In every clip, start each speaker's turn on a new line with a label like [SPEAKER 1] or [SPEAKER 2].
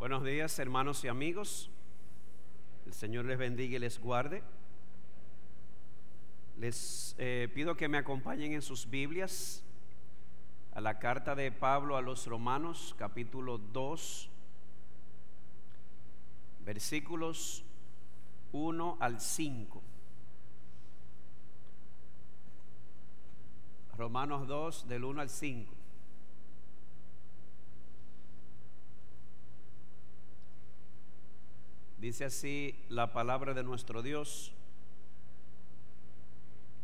[SPEAKER 1] Buenos días, hermanos y amigos. El Señor les bendiga y les guarde. Les eh, pido que me acompañen en sus Biblias a la carta de Pablo a los Romanos, capítulo 2, versículos 1 al 5. Romanos 2, del 1 al 5. Dice así la palabra de nuestro Dios.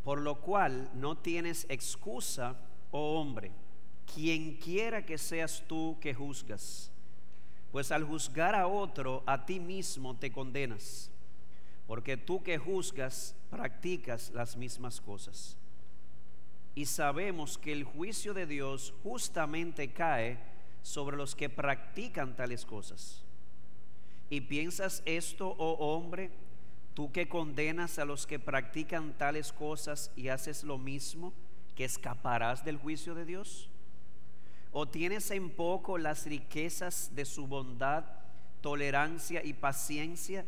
[SPEAKER 1] Por lo cual no tienes excusa, oh hombre, quien quiera que seas tú que juzgas. Pues al juzgar a otro, a ti mismo te condenas, porque tú que juzgas practicas las mismas cosas. Y sabemos que el juicio de Dios justamente cae sobre los que practican tales cosas. ¿Y piensas esto, oh hombre, tú que condenas a los que practican tales cosas y haces lo mismo, que escaparás del juicio de Dios? ¿O tienes en poco las riquezas de su bondad, tolerancia y paciencia,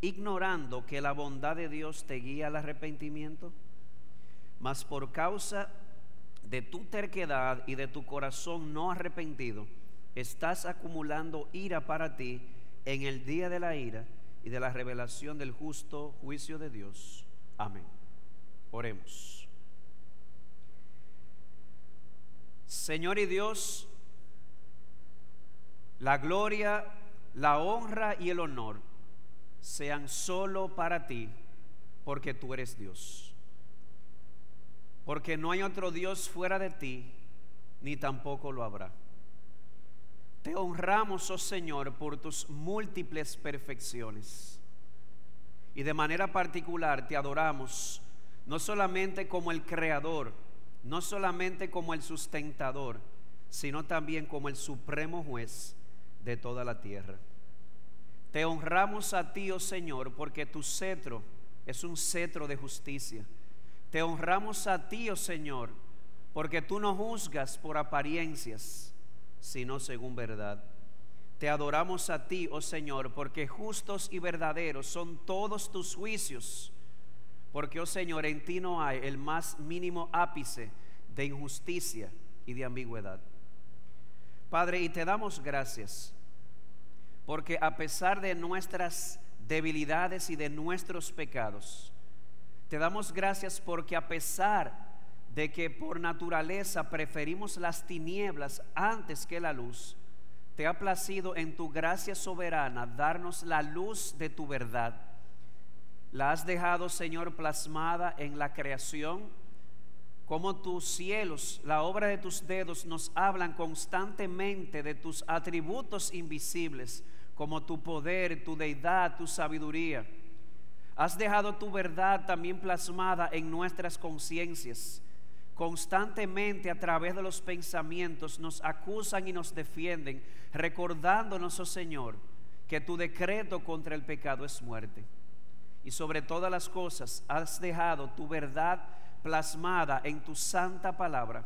[SPEAKER 1] ignorando que la bondad de Dios te guía al arrepentimiento? Mas por causa de tu terquedad y de tu corazón no arrepentido, estás acumulando ira para ti en el día de la ira y de la revelación del justo juicio de Dios. Amén. Oremos. Señor y Dios, la gloria, la honra y el honor sean solo para ti, porque tú eres Dios. Porque no hay otro Dios fuera de ti, ni tampoco lo habrá. Te honramos, oh Señor, por tus múltiples perfecciones. Y de manera particular te adoramos, no solamente como el creador, no solamente como el sustentador, sino también como el supremo juez de toda la tierra. Te honramos a ti, oh Señor, porque tu cetro es un cetro de justicia. Te honramos a ti, oh Señor, porque tú no juzgas por apariencias sino según verdad. Te adoramos a ti, oh Señor, porque justos y verdaderos son todos tus juicios. Porque, oh Señor, en ti no hay el más mínimo ápice de injusticia y de ambigüedad. Padre, y te damos gracias, porque a pesar de nuestras debilidades y de nuestros pecados, te damos gracias porque a pesar de que por naturaleza preferimos las tinieblas antes que la luz, te ha placido en tu gracia soberana darnos la luz de tu verdad. La has dejado, Señor, plasmada en la creación, como tus cielos, la obra de tus dedos, nos hablan constantemente de tus atributos invisibles, como tu poder, tu deidad, tu sabiduría. Has dejado tu verdad también plasmada en nuestras conciencias constantemente a través de los pensamientos nos acusan y nos defienden, recordándonos, oh Señor, que tu decreto contra el pecado es muerte. Y sobre todas las cosas has dejado tu verdad plasmada en tu santa palabra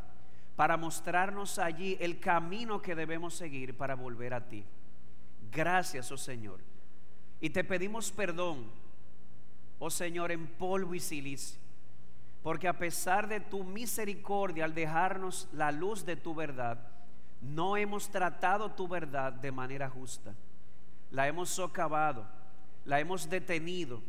[SPEAKER 1] para mostrarnos allí el camino que debemos seguir para volver a ti. Gracias, oh Señor. Y te pedimos perdón, oh Señor, en polvo y silicio porque a pesar de tu misericordia al dejarnos la luz de tu verdad, no hemos tratado tu verdad de manera justa. La hemos socavado, la hemos detenido,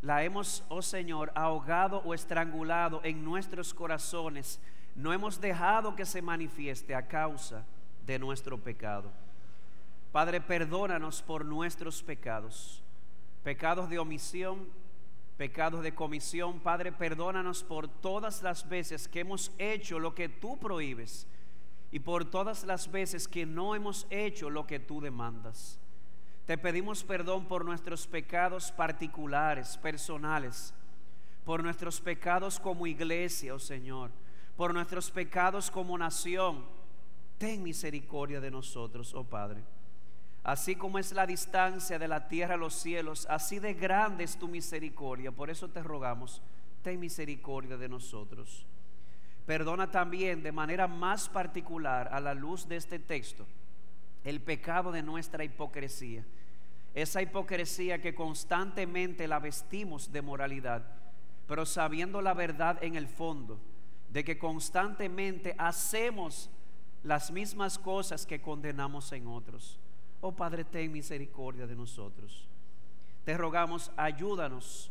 [SPEAKER 1] la hemos, oh Señor, ahogado o estrangulado en nuestros corazones. No hemos dejado que se manifieste a causa de nuestro pecado. Padre, perdónanos por nuestros pecados, pecados de omisión, pecados de comisión. Padre, perdónanos por todas las veces que hemos hecho lo que tú prohíbes y por todas las veces que no hemos hecho lo que tú demandas. Te pedimos perdón por nuestros pecados particulares, personales, por nuestros pecados como iglesia, oh Señor, por nuestros pecados como nación. Ten misericordia de nosotros, oh Padre. Así como es la distancia de la tierra a los cielos, así de grande es tu misericordia. Por eso te rogamos, ten misericordia de nosotros. Perdona también de manera más particular a la luz de este texto el pecado de nuestra hipocresía. Esa hipocresía que constantemente la vestimos de moralidad, pero sabiendo la verdad en el fondo, de que constantemente hacemos las mismas cosas que condenamos en otros. Oh Padre, ten misericordia de nosotros. Te rogamos, ayúdanos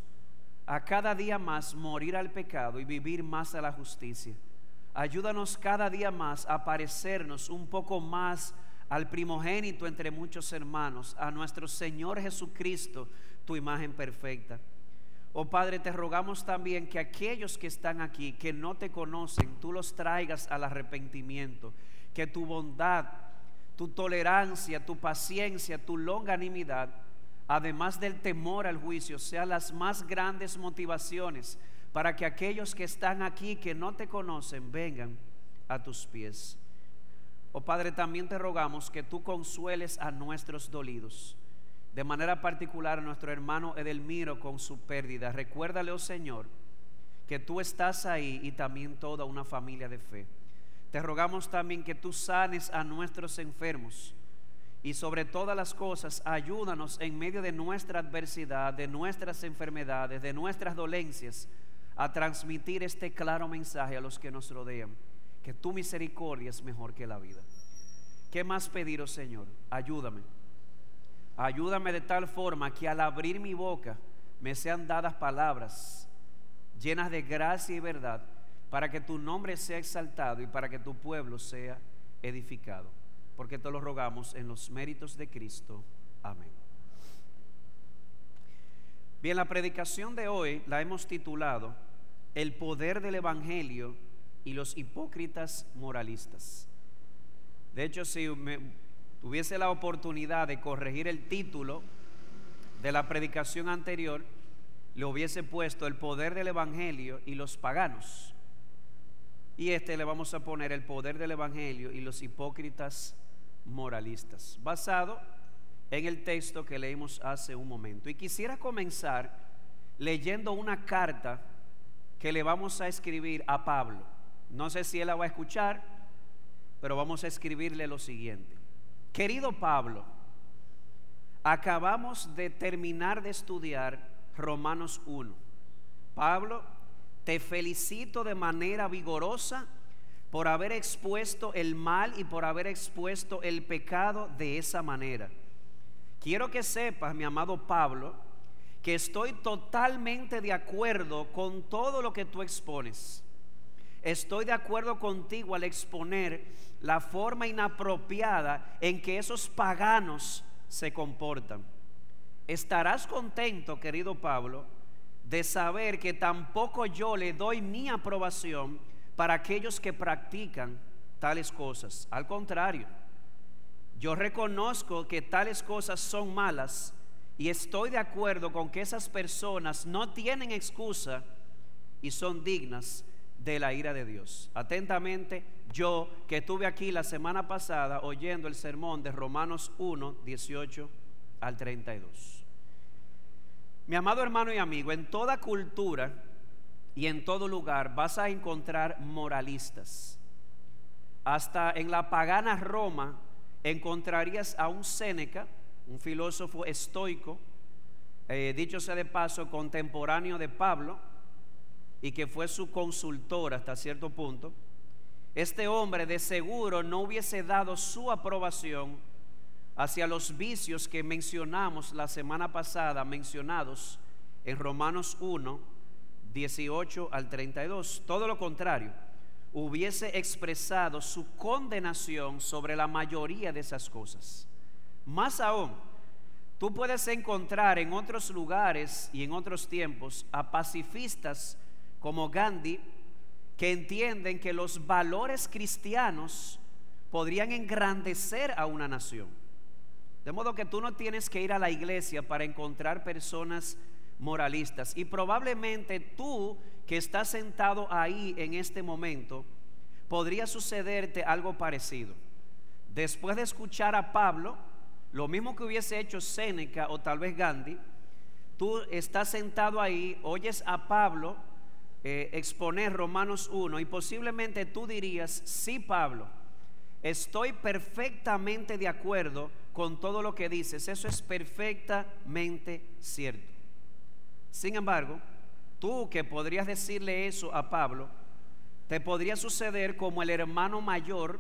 [SPEAKER 1] a cada día más morir al pecado y vivir más a la justicia. Ayúdanos cada día más a parecernos un poco más al primogénito entre muchos hermanos, a nuestro Señor Jesucristo, tu imagen perfecta. Oh Padre, te rogamos también que aquellos que están aquí, que no te conocen, tú los traigas al arrepentimiento, que tu bondad, tu tolerancia, tu paciencia, tu longanimidad, además del temor al juicio, sean las más grandes motivaciones para que aquellos que están aquí, que no te conocen, vengan a tus pies. Oh Padre, también te rogamos que tú consueles a nuestros dolidos. De manera particular a nuestro hermano Edelmiro con su pérdida. Recuérdale, oh Señor, que tú estás ahí y también toda una familia de fe. Te rogamos también que tú sanes a nuestros enfermos y sobre todas las cosas ayúdanos en medio de nuestra adversidad, de nuestras enfermedades, de nuestras dolencias, a transmitir este claro mensaje a los que nos rodean que tu misericordia es mejor que la vida. ¿Qué más pediros, Señor? Ayúdame. Ayúdame de tal forma que al abrir mi boca me sean dadas palabras llenas de gracia y verdad para que tu nombre sea exaltado y para que tu pueblo sea edificado. Porque te lo rogamos en los méritos de Cristo. Amén. Bien, la predicación de hoy la hemos titulado El poder del Evangelio y los hipócritas moralistas. De hecho, si tuviese la oportunidad de corregir el título de la predicación anterior, le hubiese puesto el poder del Evangelio y los paganos. Y este le vamos a poner el poder del Evangelio y los hipócritas moralistas, basado en el texto que leímos hace un momento. Y quisiera comenzar leyendo una carta que le vamos a escribir a Pablo. No sé si él la va a escuchar, pero vamos a escribirle lo siguiente. Querido Pablo, acabamos de terminar de estudiar Romanos 1. Pablo, te felicito de manera vigorosa por haber expuesto el mal y por haber expuesto el pecado de esa manera. Quiero que sepas, mi amado Pablo, que estoy totalmente de acuerdo con todo lo que tú expones. Estoy de acuerdo contigo al exponer la forma inapropiada en que esos paganos se comportan. Estarás contento, querido Pablo, de saber que tampoco yo le doy mi aprobación para aquellos que practican tales cosas. Al contrario, yo reconozco que tales cosas son malas y estoy de acuerdo con que esas personas no tienen excusa y son dignas de la ira de Dios. Atentamente, yo que estuve aquí la semana pasada oyendo el sermón de Romanos 1, 18 al 32. Mi amado hermano y amigo, en toda cultura y en todo lugar vas a encontrar moralistas. Hasta en la pagana Roma encontrarías a un Séneca, un filósofo estoico, eh, dicho sea de paso, contemporáneo de Pablo, y que fue su consultor hasta cierto punto, este hombre de seguro no hubiese dado su aprobación hacia los vicios que mencionamos la semana pasada, mencionados en Romanos 1, 18 al 32. Todo lo contrario, hubiese expresado su condenación sobre la mayoría de esas cosas. Más aún, tú puedes encontrar en otros lugares y en otros tiempos a pacifistas como Gandhi, que entienden que los valores cristianos podrían engrandecer a una nación. De modo que tú no tienes que ir a la iglesia para encontrar personas moralistas. Y probablemente tú que estás sentado ahí en este momento, podría sucederte algo parecido. Después de escuchar a Pablo, lo mismo que hubiese hecho Séneca o tal vez Gandhi, tú estás sentado ahí, oyes a Pablo eh, exponer Romanos 1 y posiblemente tú dirías, sí Pablo, estoy perfectamente de acuerdo con todo lo que dices, eso es perfectamente cierto. Sin embargo, tú que podrías decirle eso a Pablo, te podría suceder como el hermano mayor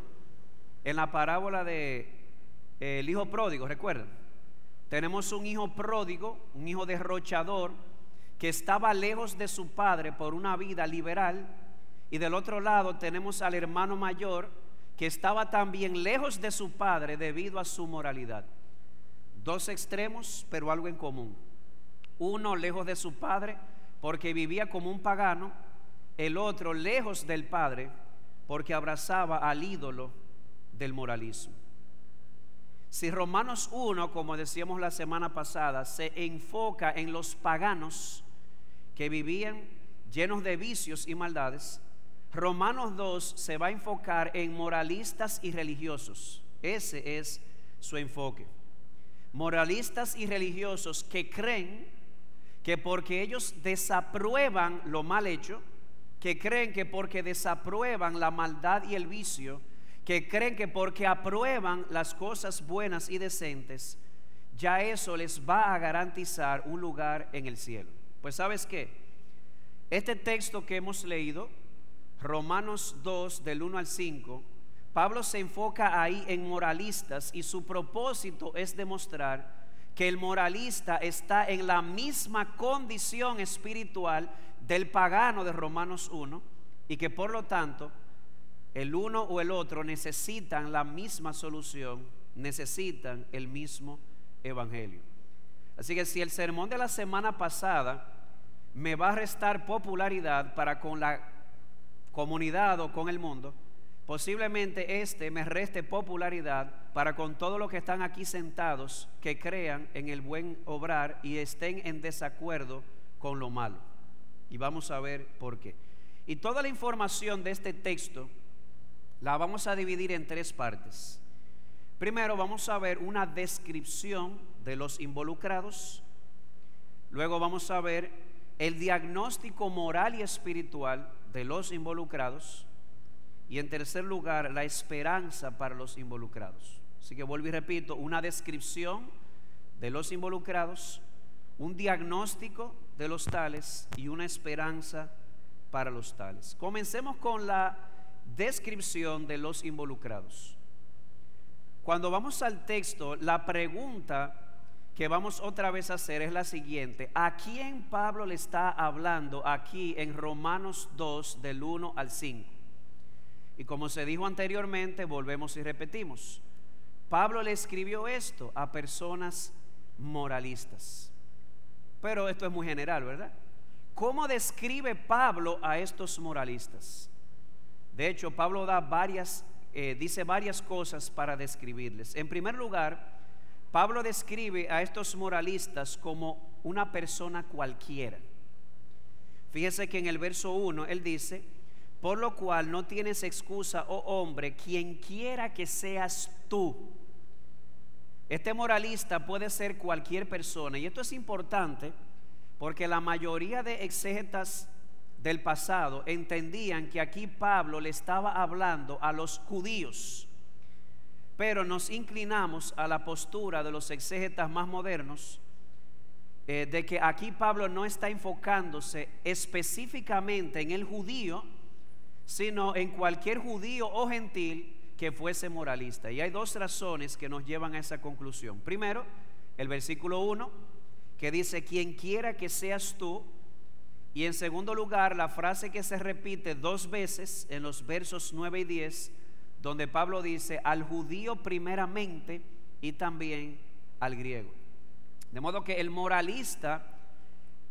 [SPEAKER 1] en la parábola de eh, el hijo pródigo, recuerdan. Tenemos un hijo pródigo, un hijo derrochador, que estaba lejos de su padre por una vida liberal, y del otro lado tenemos al hermano mayor, que estaba también lejos de su padre debido a su moralidad. Dos extremos, pero algo en común. Uno lejos de su padre porque vivía como un pagano, el otro lejos del padre porque abrazaba al ídolo del moralismo. Si Romanos 1, como decíamos la semana pasada, se enfoca en los paganos que vivían llenos de vicios y maldades, Romanos 2 se va a enfocar en moralistas y religiosos. Ese es su enfoque. Moralistas y religiosos que creen que porque ellos desaprueban lo mal hecho, que creen que porque desaprueban la maldad y el vicio, que creen que porque aprueban las cosas buenas y decentes, ya eso les va a garantizar un lugar en el cielo. Pues sabes qué, este texto que hemos leído, Romanos 2 del 1 al 5, Pablo se enfoca ahí en moralistas y su propósito es demostrar que el moralista está en la misma condición espiritual del pagano de Romanos 1 y que por lo tanto el uno o el otro necesitan la misma solución, necesitan el mismo evangelio. Así que si el sermón de la semana pasada me va a restar popularidad para con la comunidad o con el mundo, posiblemente este me reste popularidad para con todos los que están aquí sentados que crean en el buen obrar y estén en desacuerdo con lo malo. Y vamos a ver por qué. Y toda la información de este texto la vamos a dividir en tres partes. Primero vamos a ver una descripción de los involucrados. Luego vamos a ver el diagnóstico moral y espiritual de los involucrados. Y en tercer lugar, la esperanza para los involucrados. Así que vuelvo y repito, una descripción de los involucrados, un diagnóstico de los tales y una esperanza para los tales. Comencemos con la descripción de los involucrados. Cuando vamos al texto, la pregunta que vamos otra vez a hacer es la siguiente. ¿A quién Pablo le está hablando aquí en Romanos 2 del 1 al 5? Y como se dijo anteriormente, volvemos y repetimos. Pablo le escribió esto a personas moralistas. Pero esto es muy general, ¿verdad? ¿Cómo describe Pablo a estos moralistas? De hecho, Pablo da varias, eh, dice varias cosas para describirles. En primer lugar, Pablo describe a estos moralistas como una persona cualquiera. Fíjese que en el verso 1 él dice, por lo cual no tienes excusa, oh hombre, quien quiera que seas tú. Este moralista puede ser cualquier persona. Y esto es importante porque la mayoría de exégetas del pasado entendían que aquí Pablo le estaba hablando a los judíos, pero nos inclinamos a la postura de los exégetas más modernos eh, de que aquí Pablo no está enfocándose específicamente en el judío, sino en cualquier judío o gentil que fuese moralista. Y hay dos razones que nos llevan a esa conclusión. Primero, el versículo 1, que dice, quien quiera que seas tú, y en segundo lugar, la frase que se repite dos veces en los versos 9 y 10, donde Pablo dice al judío primeramente y también al griego. De modo que el moralista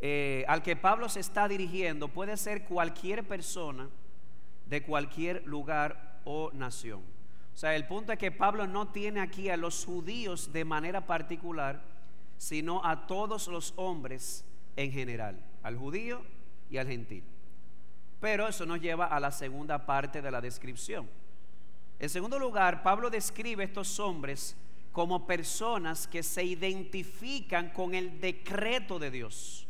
[SPEAKER 1] eh, al que Pablo se está dirigiendo puede ser cualquier persona de cualquier lugar o nación. O sea, el punto es que Pablo no tiene aquí a los judíos de manera particular, sino a todos los hombres en general al judío y al gentil. Pero eso nos lleva a la segunda parte de la descripción. En segundo lugar, Pablo describe a estos hombres como personas que se identifican con el decreto de Dios.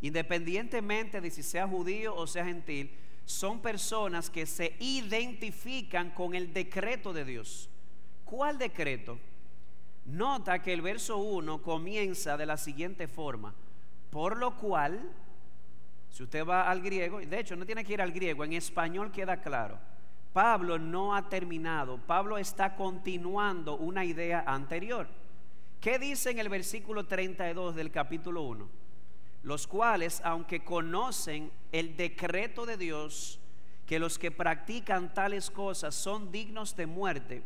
[SPEAKER 1] Independientemente de si sea judío o sea gentil, son personas que se identifican con el decreto de Dios. ¿Cuál decreto? Nota que el verso 1 comienza de la siguiente forma, por lo cual, si usted va al griego, de hecho no tiene que ir al griego, en español queda claro, Pablo no ha terminado, Pablo está continuando una idea anterior. ¿Qué dice en el versículo 32 del capítulo 1? Los cuales, aunque conocen el decreto de Dios, que los que practican tales cosas son dignos de muerte,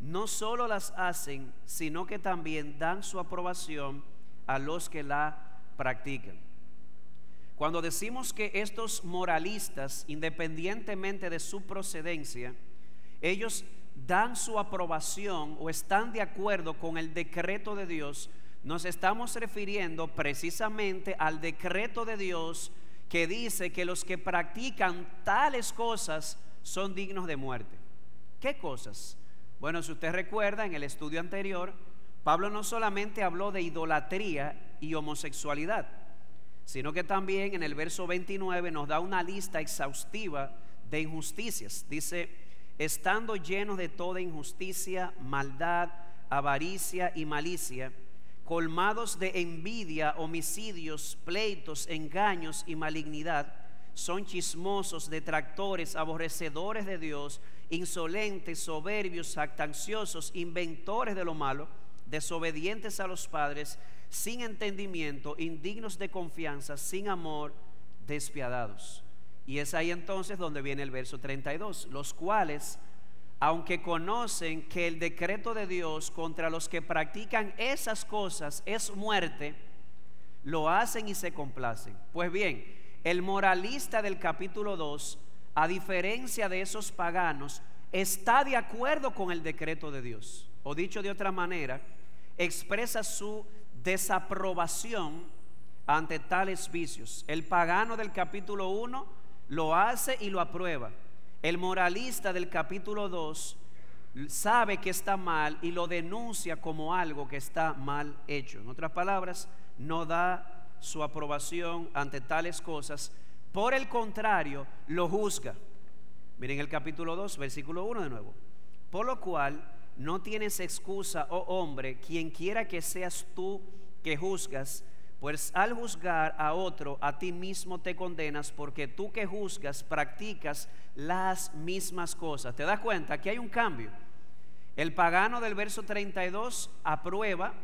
[SPEAKER 1] no solo las hacen, sino que también dan su aprobación a los que la practican. Cuando decimos que estos moralistas, independientemente de su procedencia, ellos dan su aprobación o están de acuerdo con el decreto de Dios, nos estamos refiriendo precisamente al decreto de Dios que dice que los que practican tales cosas son dignos de muerte. ¿Qué cosas? Bueno, si usted recuerda en el estudio anterior, Pablo no solamente habló de idolatría y homosexualidad, sino que también en el verso 29 nos da una lista exhaustiva de injusticias. Dice, estando llenos de toda injusticia, maldad, avaricia y malicia, colmados de envidia, homicidios, pleitos, engaños y malignidad, son chismosos, detractores, aborrecedores de Dios, insolentes, soberbios, actanciosos, inventores de lo malo, desobedientes a los padres, sin entendimiento, indignos de confianza, sin amor, despiadados. Y es ahí entonces donde viene el verso 32, los cuales, aunque conocen que el decreto de Dios contra los que practican esas cosas es muerte, lo hacen y se complacen. Pues bien, el moralista del capítulo 2 a diferencia de esos paganos, está de acuerdo con el decreto de Dios. O dicho de otra manera, expresa su desaprobación ante tales vicios. El pagano del capítulo 1 lo hace y lo aprueba. El moralista del capítulo 2 sabe que está mal y lo denuncia como algo que está mal hecho. En otras palabras, no da su aprobación ante tales cosas por el contrario, lo juzga. Miren el capítulo 2, versículo 1 de nuevo. Por lo cual no tienes excusa, oh hombre, quien quiera que seas tú que juzgas, pues al juzgar a otro, a ti mismo te condenas, porque tú que juzgas practicas las mismas cosas. ¿Te das cuenta? Aquí hay un cambio. El pagano del verso 32 aprueba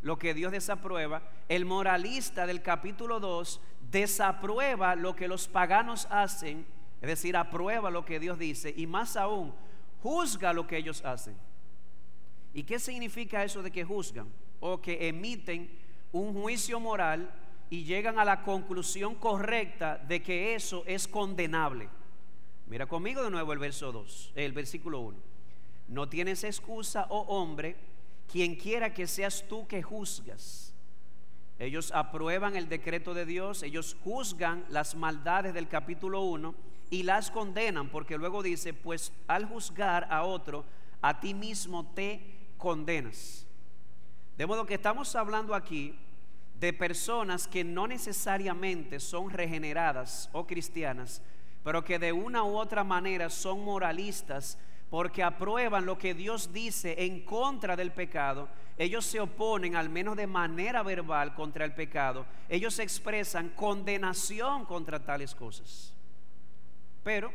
[SPEAKER 1] lo que Dios desaprueba. El moralista del capítulo 2 desaprueba lo que los paganos hacen, es decir, aprueba lo que Dios dice y más aún, juzga lo que ellos hacen. ¿Y qué significa eso de que juzgan? O que emiten un juicio moral y llegan a la conclusión correcta de que eso es condenable. Mira conmigo de nuevo el verso 2, el versículo 1. No tienes excusa, oh hombre, quien quiera que seas tú que juzgas ellos aprueban el decreto de Dios, ellos juzgan las maldades del capítulo 1 y las condenan, porque luego dice, pues al juzgar a otro, a ti mismo te condenas. De modo que estamos hablando aquí de personas que no necesariamente son regeneradas o cristianas, pero que de una u otra manera son moralistas porque aprueban lo que Dios dice en contra del pecado, ellos se oponen, al menos de manera verbal, contra el pecado. Ellos expresan condenación contra tales cosas. Pero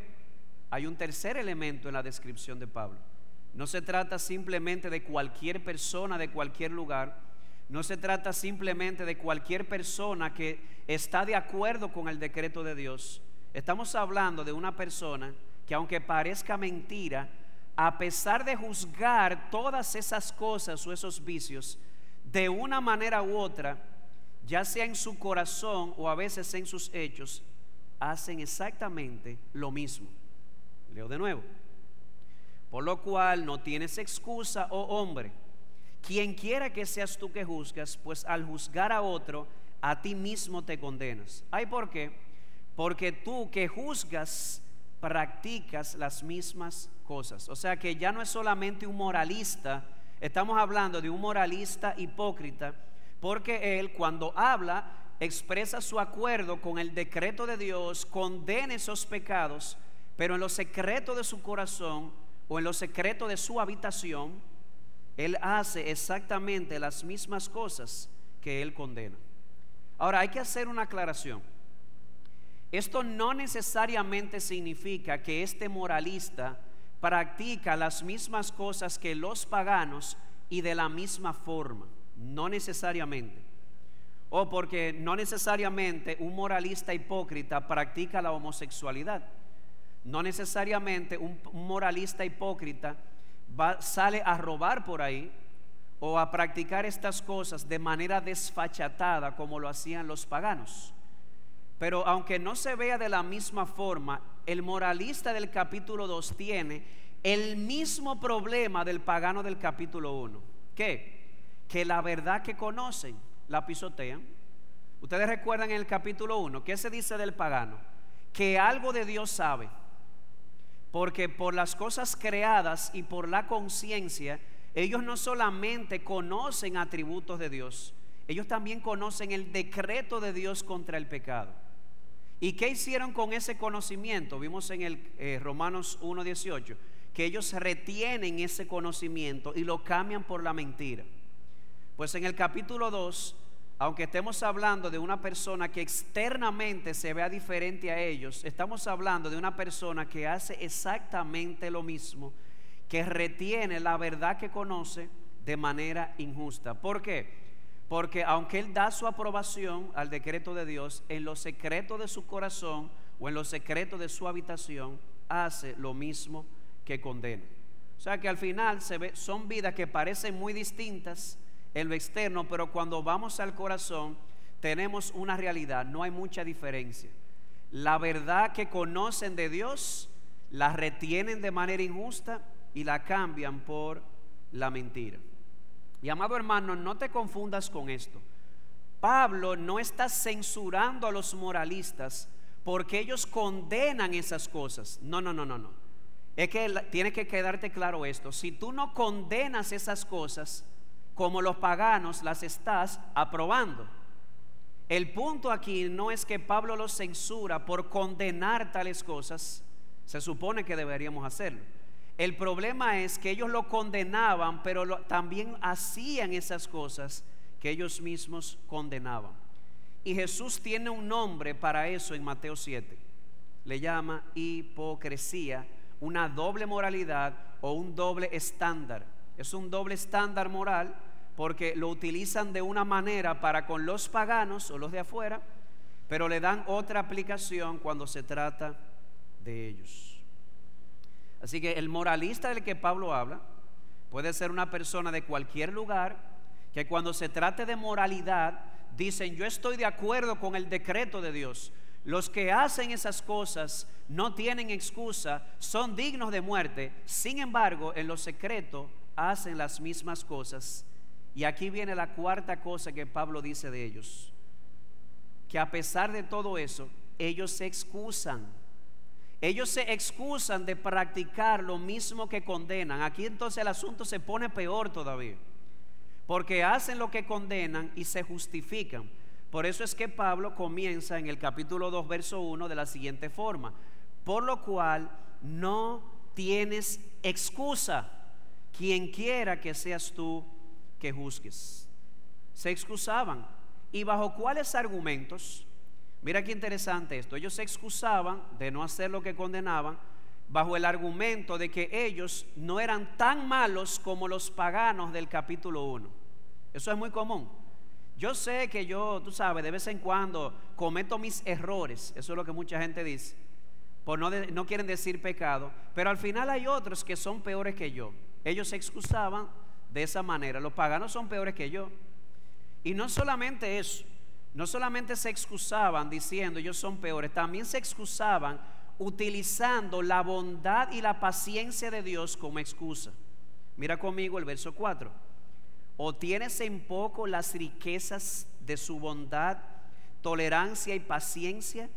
[SPEAKER 1] hay un tercer elemento en la descripción de Pablo. No se trata simplemente de cualquier persona de cualquier lugar. No se trata simplemente de cualquier persona que está de acuerdo con el decreto de Dios. Estamos hablando de una persona que aunque parezca mentira, a pesar de juzgar todas esas cosas o esos vicios, de una manera u otra, ya sea en su corazón o a veces en sus hechos, hacen exactamente lo mismo. Leo de nuevo. Por lo cual no tienes excusa, oh hombre, quien quiera que seas tú que juzgas, pues al juzgar a otro, a ti mismo te condenas. ¿Hay por qué? Porque tú que juzgas, practicas las mismas cosas. O sea que ya no es solamente un moralista, estamos hablando de un moralista hipócrita, porque él cuando habla expresa su acuerdo con el decreto de Dios, condena esos pecados, pero en lo secreto de su corazón o en lo secreto de su habitación, él hace exactamente las mismas cosas que él condena. Ahora, hay que hacer una aclaración. Esto no necesariamente significa que este moralista practica las mismas cosas que los paganos y de la misma forma. No necesariamente. O porque no necesariamente un moralista hipócrita practica la homosexualidad. No necesariamente un, moralista hipócrita sale a robar por ahí o a practicar estas cosas de manera desfachatada como lo hacían los paganos. Pero aunque no se vea de la misma forma, el moralista del capítulo 2 tiene el mismo problema del pagano del capítulo 1. ¿Qué? Que la verdad que conocen la pisotean. Ustedes recuerdan en el capítulo 1, ¿qué se dice del pagano? Que algo de Dios sabe. Porque por las cosas creadas y por la conciencia, ellos no solamente conocen atributos de Dios, ellos también conocen el decreto de Dios contra el pecado. ¿Y qué hicieron con ese conocimiento? Vimos en el eh, Romanos 1.18 que ellos retienen ese conocimiento y lo cambian por la mentira. Pues en el capítulo 2, aunque estemos hablando de una persona que externamente se vea diferente a ellos, estamos hablando de una persona que hace exactamente lo mismo, que retiene la verdad que conoce de manera injusta. ¿Por qué? Porque aunque Él da su aprobación al decreto de Dios, en lo secreto de su corazón o en lo secreto de su habitación, hace lo mismo que condena. O sea que al final se ve, son vidas que parecen muy distintas en lo externo, pero cuando vamos al corazón tenemos una realidad, no hay mucha diferencia. La verdad que conocen de Dios la retienen de manera injusta y la cambian por la mentira. Y amado hermano, no te confundas con esto. Pablo no está censurando a los moralistas porque ellos condenan esas cosas. No, no, no, no, no. Es que tiene que quedarte claro esto. Si tú no condenas esas cosas, como los paganos las estás aprobando. El punto aquí no es que Pablo los censura por condenar tales cosas. Se supone que deberíamos hacerlo. El problema es que ellos lo condenaban, pero también hacían esas cosas que ellos mismos condenaban. Y Jesús tiene un nombre para eso en Mateo 7. Le llama hipocresía, una doble moralidad o un doble estándar. Es un doble estándar moral porque lo utilizan de una manera para con los paganos o los de afuera, pero le dan otra aplicación cuando se trata de ellos. Así que el moralista del que Pablo habla puede ser una persona de cualquier lugar que cuando se trate de moralidad dicen yo estoy de acuerdo con el decreto de Dios. Los que hacen esas cosas no tienen excusa, son dignos de muerte. Sin embargo, en lo secreto hacen las mismas cosas. Y aquí viene la cuarta cosa que Pablo dice de ellos. Que a pesar de todo eso, ellos se excusan ellos se excusan de practicar lo mismo que condenan. Aquí entonces el asunto se pone peor todavía. Porque hacen lo que condenan y se justifican. Por eso es que Pablo comienza en el capítulo 2, verso 1 de la siguiente forma. Por lo cual no tienes excusa, quien quiera que seas tú que juzgues. Se excusaban. ¿Y bajo cuáles argumentos? Mira qué interesante esto. Ellos se excusaban de no hacer lo que condenaban bajo el argumento de que ellos no eran tan malos como los paganos del capítulo 1. Eso es muy común. Yo sé que yo, tú sabes, de vez en cuando cometo mis errores. Eso es lo que mucha gente dice. Por no, no quieren decir pecado. Pero al final hay otros que son peores que yo. Ellos se excusaban de esa manera. Los paganos son peores que yo. Y no solamente eso no solamente se excusaban diciendo ellos son peores, también se excusaban utilizando la bondad y la paciencia de Dios como excusa. Mira conmigo el verso 4. O tienes en poco las riquezas de su bondad, tolerancia y paciencia,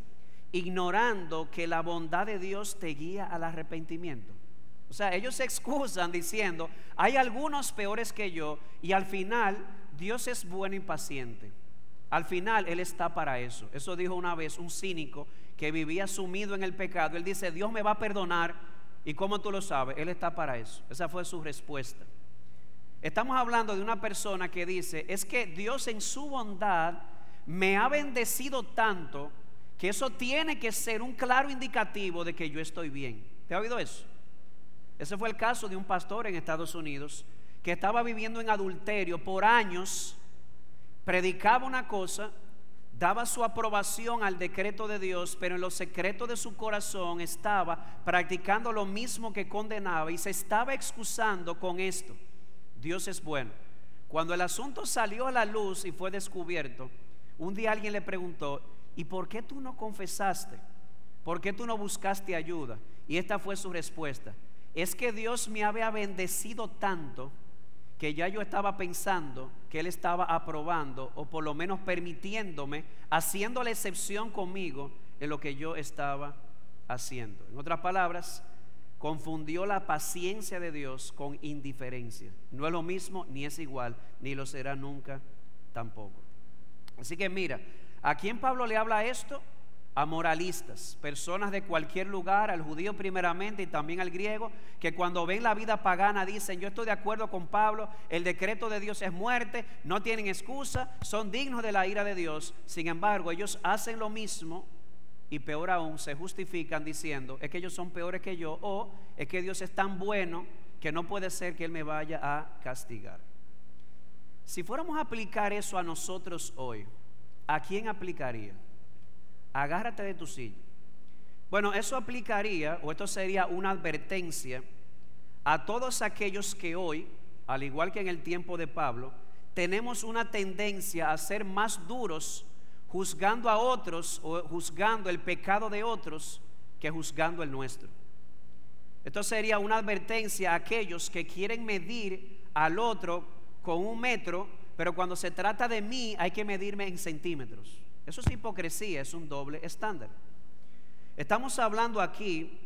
[SPEAKER 1] ignorando que la bondad de Dios te guía al arrepentimiento. O sea, ellos se excusan diciendo, hay algunos peores que yo y al final Dios es bueno y paciente. Al final Él está para eso. Eso dijo una vez un cínico que vivía sumido en el pecado. Él dice, Dios me va a perdonar. ¿Y cómo tú lo sabes? Él está para eso. Esa fue su respuesta. Estamos hablando de una persona que dice, es que Dios en su bondad me ha bendecido tanto que eso tiene que ser un claro indicativo de que yo estoy bien. ¿Te ha oído eso? Ese fue el caso de un pastor en Estados Unidos que estaba viviendo en adulterio por años, predicaba una cosa, daba su aprobación al decreto de Dios, pero en los secretos de su corazón estaba practicando lo mismo que condenaba y se estaba excusando con esto. Dios es bueno. Cuando el asunto salió a la luz y fue descubierto, un día alguien le preguntó, ¿y por qué tú no confesaste? ¿Por qué tú no buscaste ayuda? Y esta fue su respuesta. Es que Dios me había bendecido tanto que ya yo estaba pensando que Él estaba aprobando o por lo menos permitiéndome, haciendo la excepción conmigo en lo que yo estaba haciendo. En otras palabras, confundió la paciencia de Dios con indiferencia. No es lo mismo, ni es igual, ni lo será nunca tampoco. Así que mira, ¿a quién Pablo le habla esto? A moralistas, personas de cualquier lugar, al judío primeramente y también al griego, que cuando ven la vida pagana dicen, yo estoy de acuerdo con Pablo, el decreto de Dios es muerte, no tienen excusa, son dignos de la ira de Dios. Sin embargo, ellos hacen lo mismo y peor aún se justifican diciendo, es que ellos son peores que yo o es que Dios es tan bueno que no puede ser que Él me vaya a castigar. Si fuéramos a aplicar eso a nosotros hoy, ¿a quién aplicaría? Agárrate de tu silla. Bueno, eso aplicaría, o esto sería una advertencia a todos aquellos que hoy, al igual que en el tiempo de Pablo, tenemos una tendencia a ser más duros juzgando a otros o juzgando el pecado de otros que juzgando el nuestro. Esto sería una advertencia a aquellos que quieren medir al otro con un metro, pero cuando se trata de mí hay que medirme en centímetros. Eso es hipocresía, es un doble estándar. Estamos hablando aquí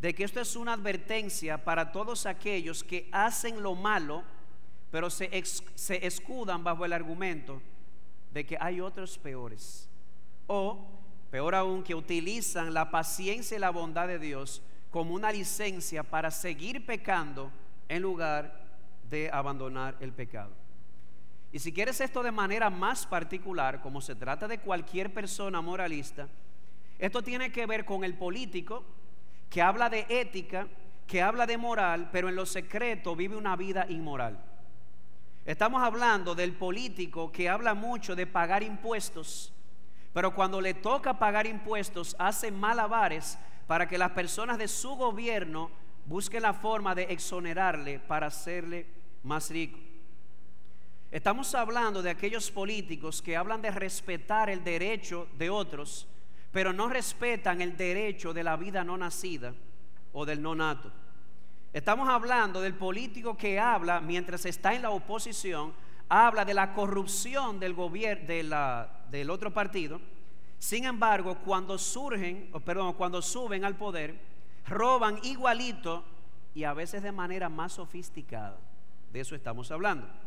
[SPEAKER 1] de que esto es una advertencia para todos aquellos que hacen lo malo, pero se, se escudan bajo el argumento de que hay otros peores. O, peor aún, que utilizan la paciencia y la bondad de Dios como una licencia para seguir pecando en lugar de abandonar el pecado. Y si quieres esto de manera más particular, como se trata de cualquier persona moralista, esto tiene que ver con el político que habla de ética, que habla de moral, pero en lo secreto vive una vida inmoral. Estamos hablando del político que habla mucho de pagar impuestos, pero cuando le toca pagar impuestos hace malabares para que las personas de su gobierno busquen la forma de exonerarle para hacerle más rico. Estamos hablando de aquellos políticos que hablan de respetar el derecho de otros, pero no respetan el derecho de la vida no nacida o del no nato. Estamos hablando del político que habla mientras está en la oposición, habla de la corrupción del gobierno de del otro partido. Sin embargo, cuando surgen, perdón, cuando suben al poder, roban igualito y a veces de manera más sofisticada. De eso estamos hablando.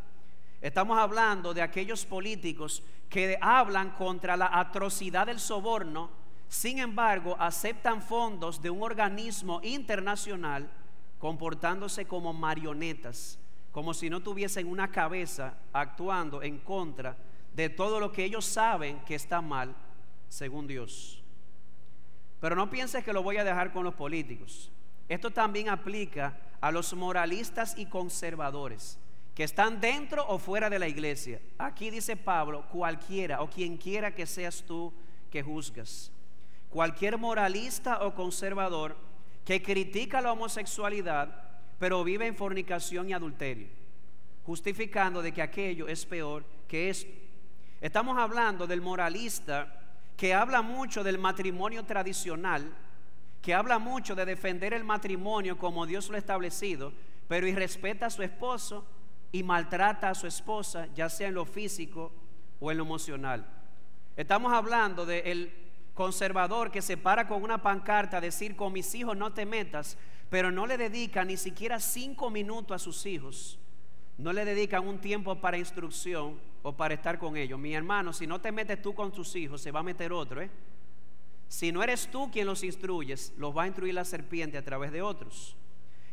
[SPEAKER 1] Estamos hablando de aquellos políticos que hablan contra la atrocidad del soborno, sin embargo, aceptan fondos de un organismo internacional comportándose como marionetas, como si no tuviesen una cabeza actuando en contra de todo lo que ellos saben que está mal, según Dios. Pero no pienses que lo voy a dejar con los políticos. Esto también aplica a los moralistas y conservadores que están dentro o fuera de la iglesia. Aquí dice Pablo, cualquiera o quien quiera que seas tú que juzgas. Cualquier moralista o conservador que critica la homosexualidad, pero vive en fornicación y adulterio, justificando de que aquello es peor que esto. Estamos hablando del moralista que habla mucho del matrimonio tradicional, que habla mucho de defender el matrimonio como Dios lo ha establecido, pero irrespeta a su esposo y maltrata a su esposa, ya sea en lo físico o en lo emocional. Estamos hablando del conservador que se para con una pancarta a decir con mis hijos no te metas, pero no le dedica ni siquiera cinco minutos a sus hijos, no le dedican un tiempo para instrucción o para estar con ellos. Mi hermano, si no te metes tú con tus hijos, se va a meter otro. ¿eh? Si no eres tú quien los instruyes, los va a instruir la serpiente a través de otros.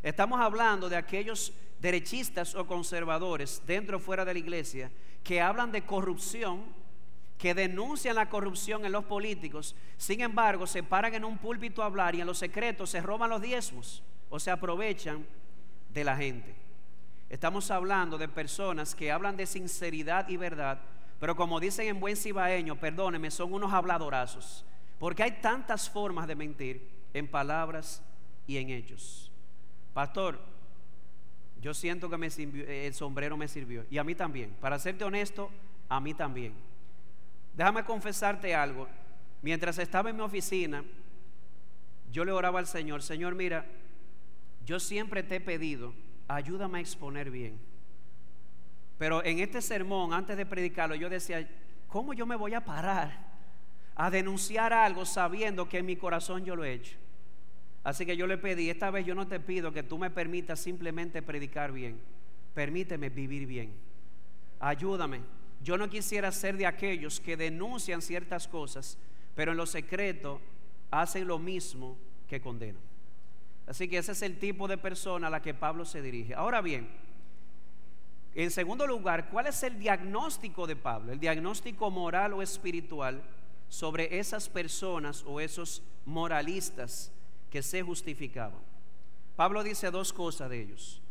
[SPEAKER 1] Estamos hablando de aquellos derechistas o conservadores dentro o fuera de la iglesia que hablan de corrupción, que denuncian la corrupción en los políticos, sin embargo se paran en un púlpito a hablar y en los secretos se roban los diezmos o se aprovechan de la gente. Estamos hablando de personas que hablan de sinceridad y verdad, pero como dicen en buen cibaeño, perdónenme, son unos habladorazos, porque hay tantas formas de mentir en palabras y en hechos. Pastor, yo siento que me el sombrero me sirvió, y a mí también. Para serte honesto, a mí también. Déjame confesarte algo. Mientras estaba en mi oficina, yo le oraba al Señor, Señor, mira, yo siempre te he pedido, ayúdame a exponer bien. Pero en este sermón, antes de predicarlo, yo decía, ¿cómo yo me voy a parar a denunciar algo sabiendo que en mi corazón yo lo he hecho? Así que yo le pedí, esta vez yo no te pido que tú me permitas simplemente predicar bien, permíteme vivir bien. Ayúdame. Yo no quisiera ser de aquellos que denuncian ciertas cosas, pero en lo secreto hacen lo mismo que condenan. Así que ese es el tipo de persona a la que Pablo se dirige. Ahora bien, en segundo lugar, ¿cuál es el diagnóstico de Pablo? El diagnóstico moral o espiritual sobre esas personas o esos moralistas que se justificaban. Pablo dice dos cosas de ellos.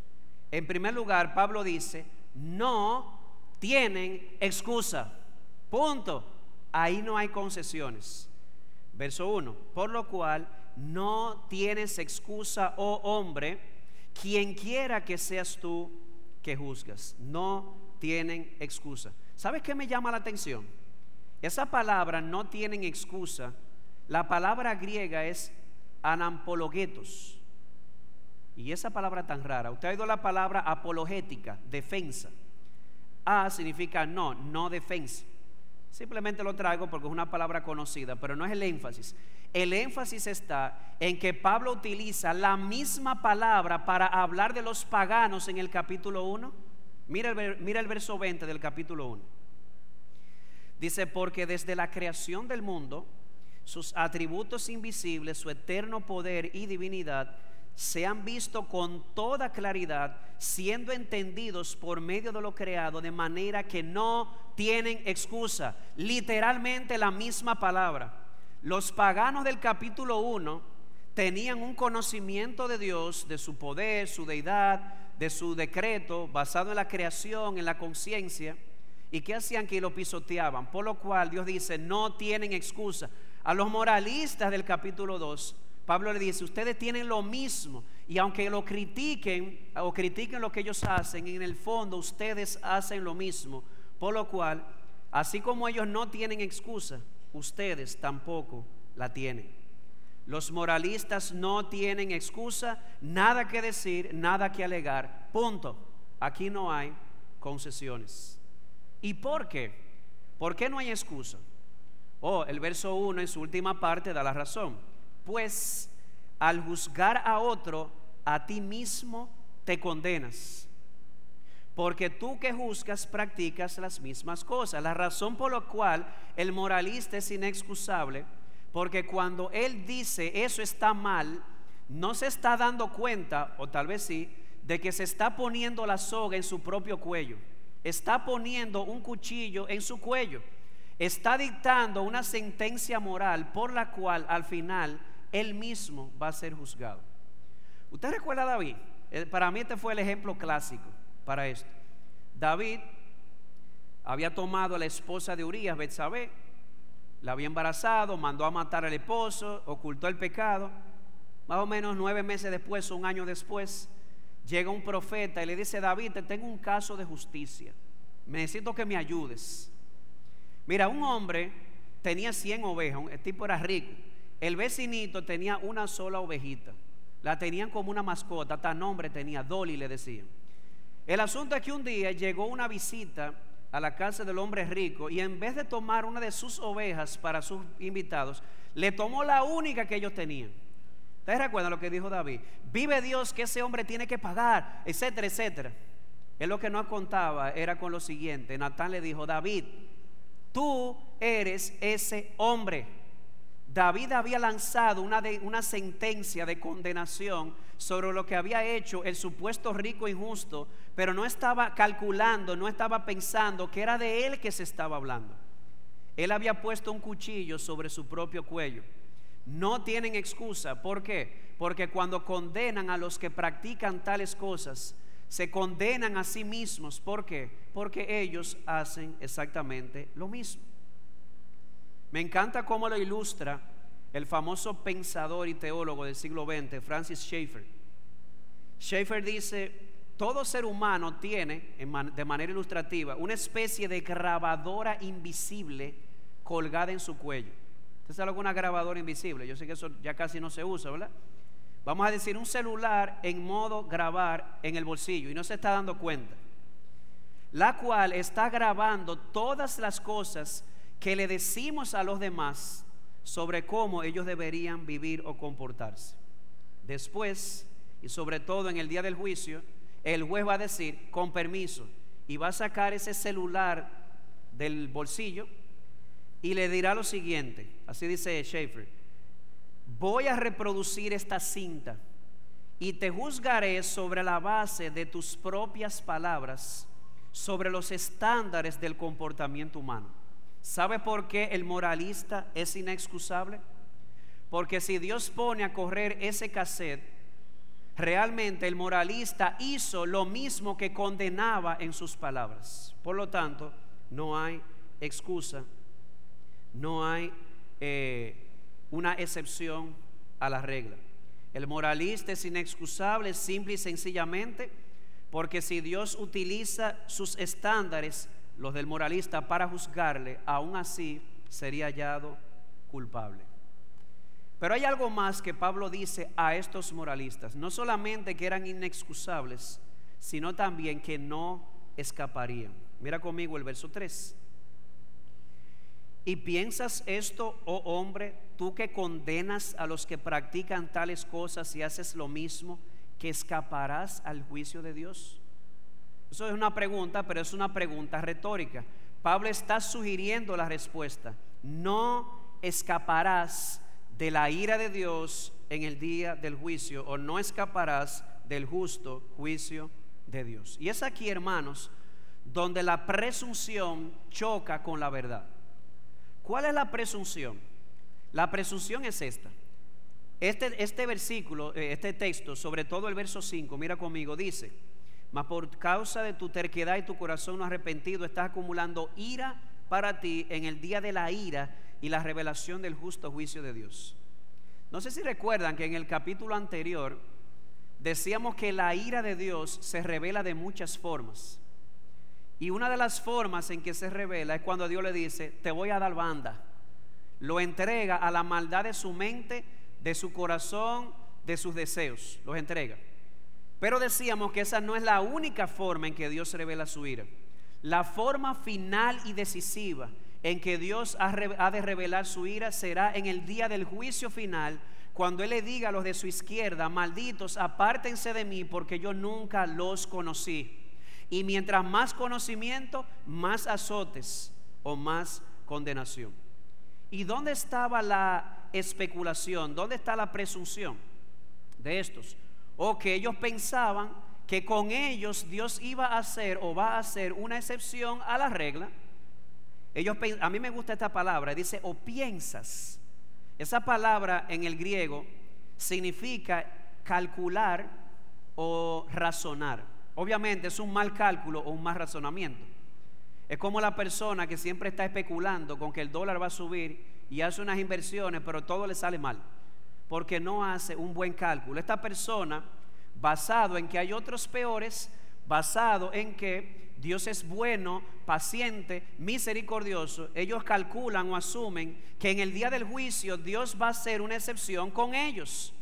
[SPEAKER 1] En primer lugar, Pablo dice, no tienen excusa. Punto. Ahí no hay concesiones. Verso 1. Por lo cual no tienes excusa, oh hombre, quien quiera que seas tú que juzgas. No tienen excusa. ¿Sabes qué me llama la atención? Esa palabra no tienen excusa. La palabra griega es anampologetos. Y esa palabra tan rara, usted ha oído la palabra apologética, defensa. A significa no, no defensa. Simplemente lo traigo porque es una palabra conocida, pero no es el énfasis. El énfasis está en que Pablo utiliza la misma palabra para hablar de los paganos en el capítulo 1. Mira el, mira el verso 20 del capítulo 1. Dice, porque desde la creación del mundo, sus atributos invisibles, su eterno poder y divinidad, se han visto con toda claridad, siendo entendidos por medio de lo creado, de manera que no tienen excusa. Literalmente la misma palabra. Los paganos del capítulo 1 tenían un conocimiento de Dios, de su poder, su deidad, de su decreto, basado en la creación, en la conciencia. ¿Y qué hacían? Que lo pisoteaban. Por lo cual Dios dice, no tienen excusa. A los moralistas del capítulo 2 Pablo le dice, ustedes tienen lo mismo y aunque lo critiquen o critiquen lo que ellos hacen, en el fondo ustedes hacen lo mismo. Por lo cual, así como ellos no tienen excusa, ustedes tampoco la tienen. Los moralistas no tienen excusa, nada que decir, nada que alegar. Punto. Aquí no hay concesiones. ¿Y por qué? ¿Por qué no hay excusa? Oh, el verso 1 en su última parte da la razón pues al juzgar a otro, a ti mismo te condenas. Porque tú que juzgas practicas las mismas cosas. La razón por la cual el moralista es inexcusable, porque cuando él dice eso está mal, no se está dando cuenta, o tal vez sí, de que se está poniendo la soga en su propio cuello. Está poniendo un cuchillo en su cuello. Está dictando una sentencia moral por la cual al final él mismo va a ser juzgado. ¿Usted recuerda a David? Eh, para mí este fue el ejemplo clásico para esto. David había tomado a la esposa de Urias, Betsabé, la había embarazado, mandó a matar al esposo, ocultó el pecado. Más o menos nueve meses después, un año después, llega un profeta y le dice, David, te tengo un caso de justicia. Necesito que me ayudes. Mira, un hombre tenía 100 ovejas, el tipo era rico. El vecinito tenía una sola ovejita. La tenían como una mascota, tal nombre tenía, Dolly le decían. El asunto es que un día llegó una visita a la casa del hombre rico y en vez de tomar una de sus ovejas para sus invitados, le tomó la única que ellos tenían. ¿Ustedes recuerdan lo que dijo David? Vive Dios que ese hombre tiene que pagar, etcétera, etcétera. Él lo que no contaba era con lo siguiente. Natán le dijo, David, tú eres ese hombre. David había lanzado una, sentencia de condenación sobre lo que había hecho el supuesto rico injusto, pero no estaba calculando, no estaba pensando que era de él que se estaba hablando. Él había puesto un cuchillo sobre su propio cuello. No tienen excusa. ¿Por qué? Porque cuando condenan a los que practican tales cosas, se condenan a sí mismos. ¿Por qué? Porque ellos hacen exactamente lo mismo. Me encanta cómo lo ilustra el famoso pensador y teólogo del siglo XX, Francis Schaeffer. Schaeffer dice, todo ser humano tiene, de manera ilustrativa, una especie de grabadora invisible colgada en su cuello. ¿Usted sabe alguna grabadora invisible? Yo sé que eso ya casi no se usa, ¿verdad? Vamos a decir un celular en modo grabar en el bolsillo y no se está dando cuenta. La cual está grabando todas las cosas que le decimos a los demás sobre cómo ellos deberían vivir o comportarse. Después, y sobre todo en el día del juicio, el juez va a decir, con permiso, y va a sacar ese celular del bolsillo y le dirá lo siguiente, así dice Schaefer, voy a reproducir esta cinta y te juzgaré sobre la base de tus propias palabras, sobre los estándares del comportamiento humano. ¿Sabe por qué el moralista es inexcusable? Porque si Dios pone a correr ese cassette, realmente el moralista hizo lo mismo que condenaba en sus palabras. Por lo tanto, no hay excusa, no hay eh, una excepción a la regla. El moralista es inexcusable simple y sencillamente porque si Dios utiliza sus estándares los del moralista para juzgarle, aún así sería hallado culpable. Pero hay algo más que Pablo dice a estos moralistas, no solamente que eran inexcusables, sino también que no escaparían. Mira conmigo el verso 3. ¿Y piensas esto, oh hombre, tú que condenas a los que practican tales cosas y haces lo mismo, que escaparás al juicio de Dios? Eso es una pregunta, pero es una pregunta retórica. Pablo está sugiriendo la respuesta. No escaparás de la ira de Dios en el día del juicio o no escaparás del justo juicio de Dios. Y es aquí, hermanos, donde la presunción choca con la verdad. ¿Cuál es la presunción? La presunción es esta. Este, este versículo, eh, este texto, sobre todo el verso 5, mira conmigo, dice, mas por causa de tu terquedad y tu corazón no arrepentido, estás acumulando ira para ti en el día de la ira y la revelación del justo juicio de Dios. No sé si recuerdan que en el capítulo anterior decíamos que la ira de Dios se revela de muchas formas. Y una de las formas en que se revela es cuando Dios le dice, te voy a dar banda. Lo entrega a la maldad de su mente, de su corazón, de sus deseos. Los entrega. Pero decíamos que esa no es la única forma en que Dios revela su ira. La forma final y decisiva en que Dios ha, de revelar su ira será en el día del juicio final, cuando Él le diga a los de su izquierda, malditos, apártense de mí porque yo nunca los conocí. Y mientras más conocimiento, más azotes o más condenación. ¿Y dónde estaba la especulación? ¿Dónde está la presunción de estos? o que ellos pensaban que con ellos Dios iba a hacer o va a hacer una excepción a la regla. Ellos, a mí me gusta esta palabra, dice o piensas. Esa palabra en el griego significa calcular o razonar. Obviamente es un mal cálculo o un mal razonamiento. Es como la persona que siempre está especulando con que el dólar va a subir y hace unas inversiones, pero todo le sale mal porque no hace un buen cálculo. Esta persona, basado en que hay otros peores, basado en que Dios es bueno, paciente, misericordioso, ellos calculan o asumen que en el día del juicio Dios va a hacer una excepción con ellos.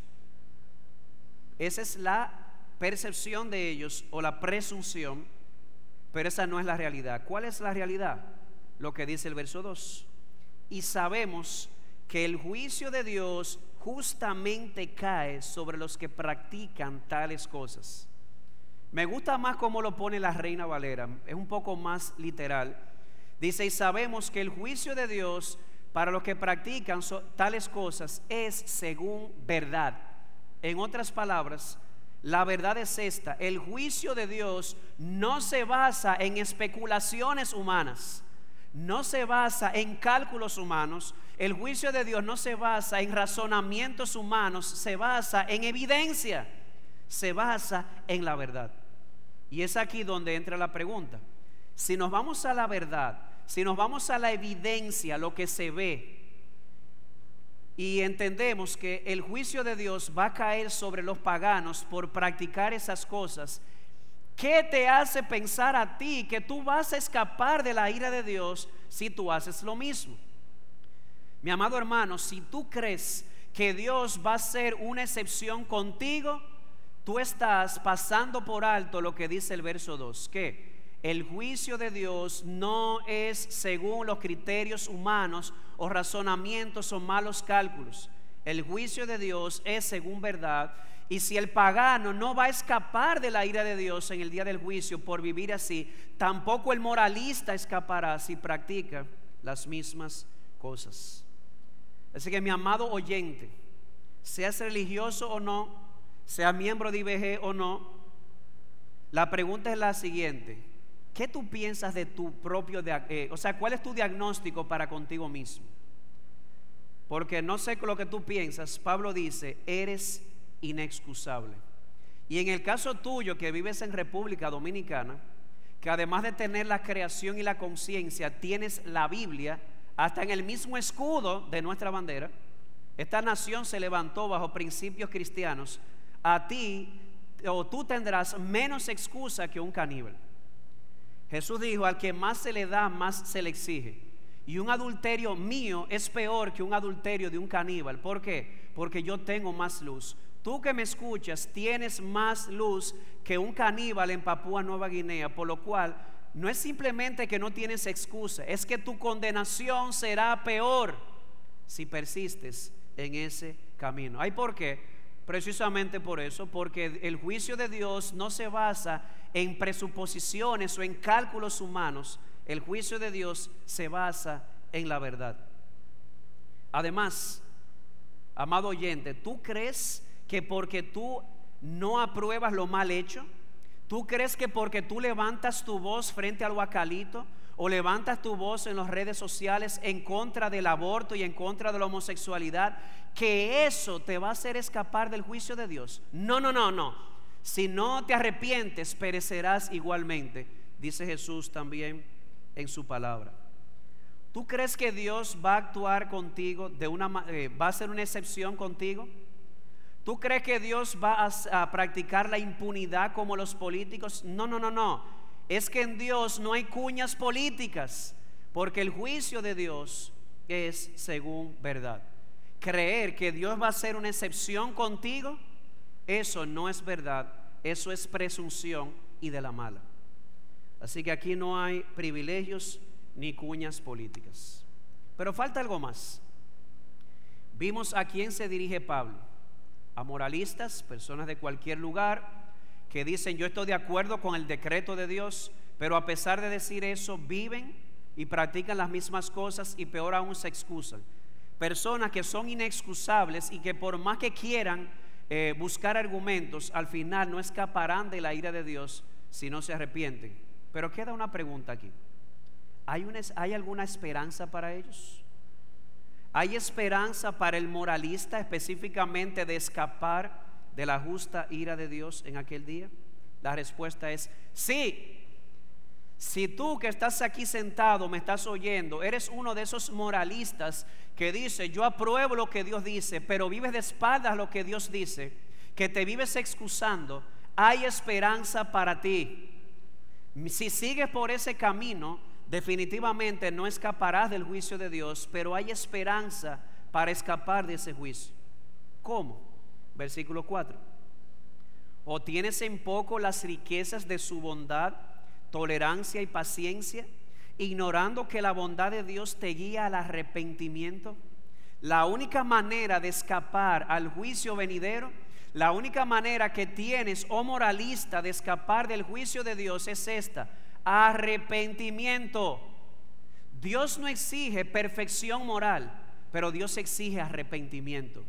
[SPEAKER 1] Esa es la percepción de ellos o la presunción, pero esa no es la realidad. ¿Cuál es la realidad? Lo que dice el verso 2. Y sabemos que el juicio de Dios justamente cae sobre los que practican tales cosas. Me gusta más cómo lo pone la Reina Valera, es un poco más literal. Dice, y sabemos que el juicio de Dios para los que practican tales cosas es según verdad. En otras palabras, la verdad es esta, el juicio de Dios no se basa en especulaciones humanas, no se basa en cálculos humanos, el juicio de Dios no se basa en razonamientos humanos, se basa en evidencia, se basa en la verdad. Y es aquí donde entra la pregunta. Si nos vamos a la verdad, si nos vamos a la evidencia, lo que se ve, y entendemos que el juicio de Dios va a caer sobre los paganos por practicar esas cosas, ¿qué te hace pensar a ti que tú vas a escapar de la ira de Dios si tú haces lo mismo? Mi amado hermano, si tú crees que Dios va a ser una excepción contigo, tú estás pasando por alto lo que dice el verso 2, que el juicio de Dios no es según los criterios humanos o razonamientos o malos cálculos. El juicio de Dios es según verdad. Y si el pagano no va a escapar de la ira de Dios en el día del juicio por vivir así, tampoco el moralista escapará si practica las mismas cosas. Así que mi amado oyente, seas religioso o no, sea miembro de IBG o no, la pregunta es la siguiente. ¿Qué tú piensas de tu propio, eh, o sea, cuál es tu diagnóstico para contigo mismo? Porque no sé lo que tú piensas, Pablo dice, eres inexcusable. Y en el caso tuyo que vives en República Dominicana, que además de tener la creación y la conciencia, tienes la Biblia, hasta en el mismo escudo de nuestra bandera, esta nación se levantó bajo principios cristianos a ti o tú tendrás menos excusa que un caníbal. Jesús dijo, al que más se le da, más se le exige. Y un adulterio mío es peor que un adulterio de un caníbal. ¿Por qué? Porque yo tengo más luz. Tú que me escuchas tienes más luz que un caníbal en Papúa Nueva Guinea, por lo cual no es simplemente que no tienes excusa, es que tu condenación será peor si persistes en ese camino. ¿Hay por qué? Precisamente por eso, porque el juicio de Dios no se basa en presuposiciones o en cálculos humanos, el juicio de Dios se basa en la verdad. Además, amado oyente, ¿tú crees que porque tú no apruebas lo mal hecho, tú crees que porque tú levantas tu voz frente al guacalito, o levantas tu voz en las redes sociales en contra del aborto y en contra de la homosexualidad, que eso te va a hacer escapar del juicio de Dios. No, no, no, no. Si no te arrepientes, perecerás igualmente, dice Jesús también en su palabra. ¿Tú crees que Dios va a actuar contigo de una eh, va a ser una excepción contigo? ¿Tú crees que Dios va a, a practicar la impunidad como los políticos? No, no, no, no es que en Dios no hay cuñas políticas, porque el juicio de Dios es según verdad. Creer que Dios va a ser una excepción contigo, eso no es verdad, eso es presunción y de la mala. Así que aquí no hay privilegios ni cuñas políticas. Pero falta algo más. Vimos a quién se dirige Pablo. A moralistas, personas de cualquier lugar, que dicen yo estoy de acuerdo con el decreto de Dios, pero a pesar de decir eso, viven y practican las mismas cosas y peor aún se excusan. Personas que son inexcusables y que por más que quieran eh, buscar argumentos, al final no escaparán de la ira de Dios si no se arrepienten. Pero queda una pregunta aquí. ¿Hay, ¿Hay alguna esperanza para ellos? ¿Hay esperanza para el moralista específicamente de escapar de la justa ira de Dios en aquel día? La respuesta es sí. Si tú que estás aquí sentado me estás oyendo, eres uno de esos moralistas que dice, yo apruebo lo que Dios dice, pero vives de espaldas lo que Dios dice, que te vives excusando, hay esperanza para ti. Si sigues por ese camino, definitivamente no escaparás del juicio de Dios, pero hay esperanza para escapar de ese juicio. ¿Cómo? Versículo 4. ¿O tienes en poco las riquezas de su bondad, tolerancia y paciencia, ignorando que la bondad de Dios te guía al arrepentimiento? La única manera de escapar al juicio venidero, la única manera que tienes, oh moralista, de escapar del juicio de Dios es esta, arrepentimiento. Dios no exige perfección moral, pero Dios exige arrepentimiento.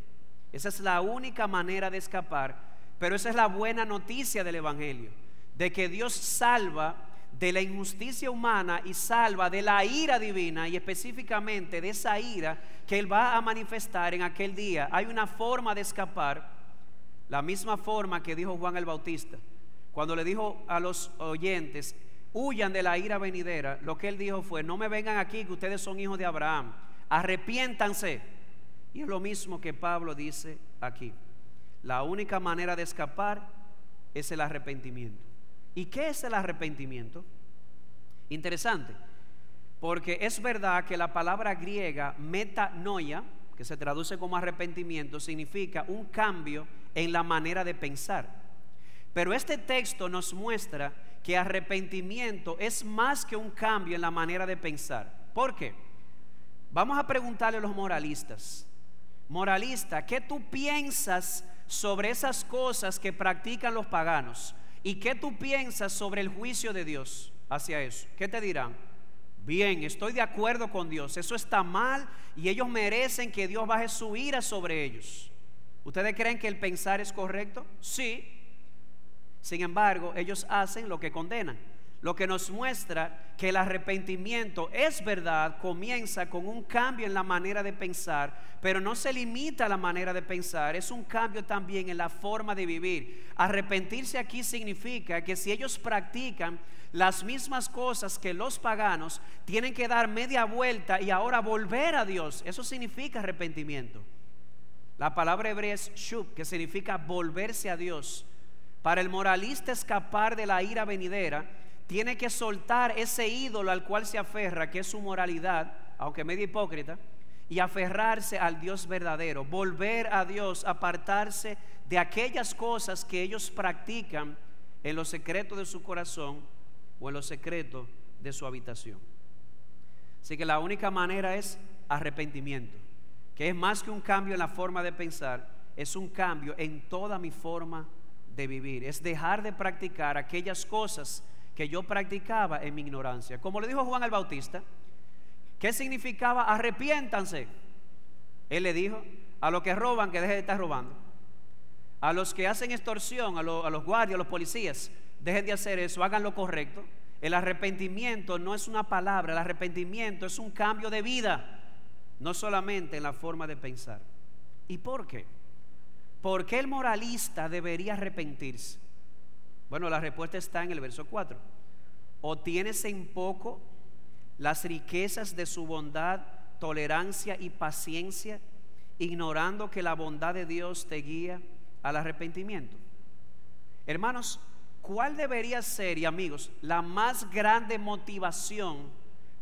[SPEAKER 1] Esa es la única manera de escapar, pero esa es la buena noticia del Evangelio, de que Dios salva de la injusticia humana y salva de la ira divina y específicamente de esa ira que Él va a manifestar en aquel día. Hay una forma de escapar, la misma forma que dijo Juan el Bautista, cuando le dijo a los oyentes, huyan de la ira venidera, lo que Él dijo fue, no me vengan aquí que ustedes son hijos de Abraham, arrepiéntanse. Y es lo mismo que Pablo dice aquí. La única manera de escapar es el arrepentimiento. ¿Y qué es el arrepentimiento? Interesante, porque es verdad que la palabra griega metanoia, que se traduce como arrepentimiento, significa un cambio en la manera de pensar. Pero este texto nos muestra que arrepentimiento es más que un cambio en la manera de pensar. ¿Por qué? Vamos a preguntarle a los moralistas. Moralista, ¿qué tú piensas sobre esas cosas que practican los paganos? ¿Y qué tú piensas sobre el juicio de Dios hacia eso? ¿Qué te dirán? Bien, estoy de acuerdo con Dios. Eso está mal y ellos merecen que Dios baje su ira sobre ellos. ¿Ustedes creen que el pensar es correcto? Sí. Sin embargo, ellos hacen lo que condenan lo que nos muestra que el arrepentimiento es verdad, comienza con un cambio en la manera de pensar, pero no se limita a la manera de pensar, es un cambio también en la forma de vivir. Arrepentirse aquí significa que si ellos practican las mismas cosas que los paganos, tienen que dar media vuelta y ahora volver a Dios. Eso significa arrepentimiento. La palabra hebrea es shub, que significa volverse a Dios. Para el moralista escapar de la ira venidera, tiene que soltar ese ídolo al cual se aferra, que es su moralidad, aunque medio hipócrita, y aferrarse al Dios verdadero, volver a Dios, apartarse de aquellas cosas que ellos practican en los secretos de su corazón o en los secretos de su habitación. Así que la única manera es arrepentimiento, que es más que un cambio en la forma de pensar, es un cambio en toda mi forma de vivir, es dejar de practicar aquellas cosas que yo practicaba en mi ignorancia. Como le dijo Juan el Bautista, ¿qué significaba arrepiéntanse? Él le dijo, a los que roban, que dejen de estar robando. A los que hacen extorsión, a, los guardias, a los policías, dejen de hacer eso, hagan lo correcto. El arrepentimiento no es una palabra, el arrepentimiento es un cambio de vida, no solamente en la forma de pensar. ¿Y por qué? ¿Por qué el moralista debería arrepentirse? Bueno, la respuesta está en el verso 4. O tienes en poco las riquezas de su bondad, tolerancia y paciencia, ignorando que la bondad de Dios te guía al arrepentimiento. Hermanos, ¿cuál debería ser, y amigos, la más grande motivación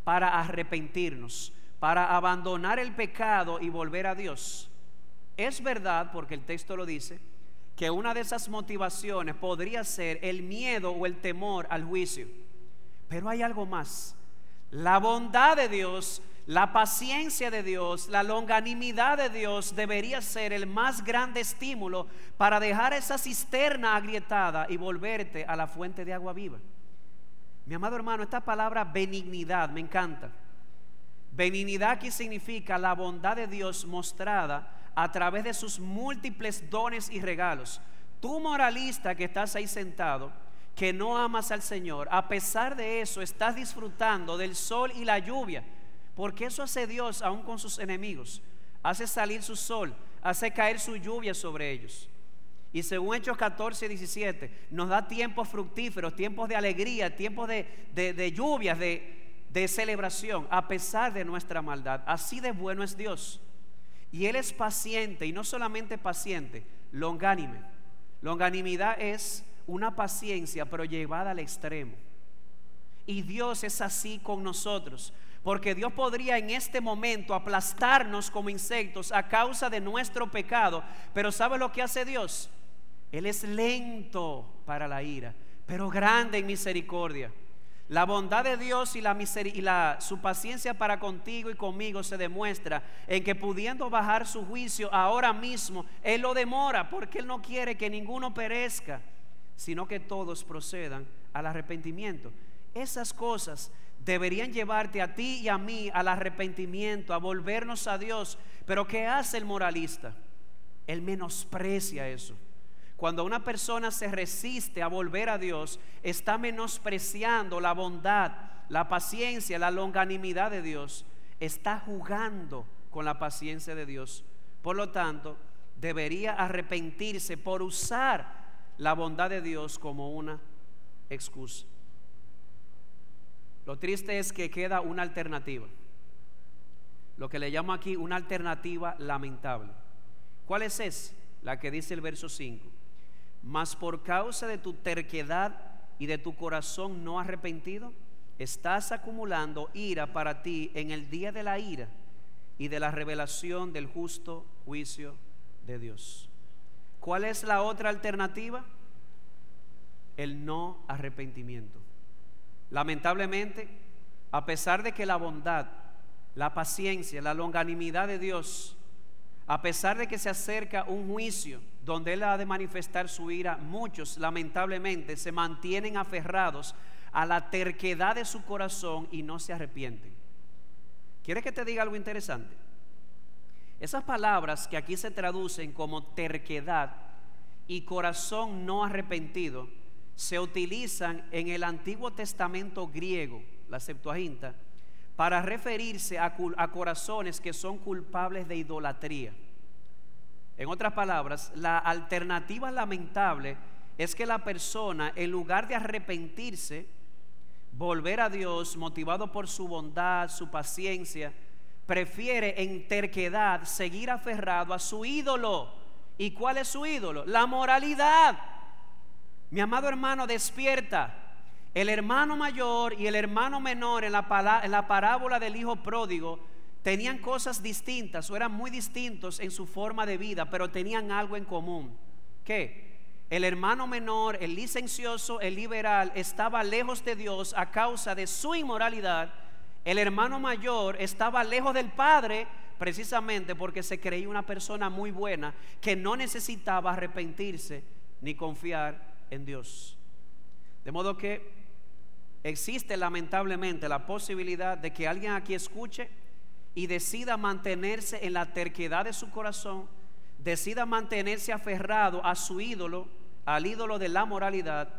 [SPEAKER 1] para arrepentirnos, para abandonar el pecado y volver a Dios? Es verdad, porque el texto lo dice, que una de esas motivaciones podría ser el miedo o el temor al juicio. Pero hay algo más. La bondad de Dios, la paciencia de Dios, la longanimidad de Dios debería ser el más grande estímulo para dejar esa cisterna agrietada y volverte a la fuente de agua viva. Mi amado hermano, esta palabra benignidad me encanta. Benignidad aquí significa la bondad de Dios mostrada a través de sus múltiples dones y regalos. Tú moralista que estás ahí sentado, que no amas al Señor, a pesar de eso estás disfrutando del sol y la lluvia, porque eso hace Dios aún con sus enemigos. Hace salir su sol, hace caer su lluvia sobre ellos. Y según Hechos 14, 17, nos da tiempos fructíferos, tiempos de alegría, tiempos de, de, lluvias, de, de celebración, a pesar de nuestra maldad. Así de bueno es Dios. Y Él es paciente, y no solamente paciente, longánime. Longanimidad es una paciencia, pero llevada al extremo. Y Dios es así con nosotros. Porque Dios podría en este momento aplastarnos como insectos a causa de nuestro pecado. Pero ¿sabe lo que hace Dios? Él es lento para la ira, pero grande en misericordia. La bondad de Dios y, la y la, su paciencia para contigo y conmigo se demuestra en que pudiendo bajar su juicio ahora mismo, Él lo demora porque Él no quiere que ninguno perezca, sino que todos procedan al arrepentimiento. Esas cosas deberían llevarte a ti y a mí al arrepentimiento, a volvernos a Dios. Pero ¿qué hace el moralista? Él menosprecia eso. Cuando una persona se resiste a volver a Dios, está menospreciando la bondad, la paciencia, la longanimidad de Dios. Está jugando con la paciencia de Dios. Por lo tanto, debería arrepentirse por usar la bondad de Dios como una excusa. Lo triste es que queda una alternativa. Lo que le llamo aquí una alternativa lamentable. ¿Cuál es esa? La que dice el verso 5. Mas por causa de tu terquedad y de tu corazón no arrepentido, estás acumulando ira para ti en el día de la ira y de la revelación del justo juicio de Dios. ¿Cuál es la otra alternativa? El no arrepentimiento. Lamentablemente, a pesar de que la bondad, la paciencia, la longanimidad de Dios, a pesar de que se acerca un juicio donde Él ha de manifestar su ira, muchos lamentablemente se mantienen aferrados a la terquedad de su corazón y no se arrepienten. ¿Quiere que te diga algo interesante? Esas palabras que aquí se traducen como terquedad y corazón no arrepentido, se utilizan en el Antiguo Testamento griego, la Septuaginta, para referirse a, corazones que son culpables de idolatría. En otras palabras, la alternativa lamentable es que la persona, en lugar de arrepentirse, volver a Dios motivado por su bondad, su paciencia, prefiere en terquedad seguir aferrado a su ídolo. ¿Y cuál es su ídolo? La moralidad. Mi amado hermano, despierta. El hermano mayor y el hermano menor en la, parábola del hijo pródigo tenían cosas distintas o eran muy distintos en su forma de vida, pero tenían algo en común. ¿Qué? El hermano menor, el licencioso, el liberal, estaba lejos de Dios a causa de su inmoralidad. El hermano mayor estaba lejos del Padre precisamente porque se creía una persona muy buena que no necesitaba arrepentirse ni confiar en Dios. De modo que existe lamentablemente la posibilidad de que alguien aquí escuche y decida mantenerse en la terquedad de su corazón, decida mantenerse aferrado a su ídolo, al ídolo de la moralidad,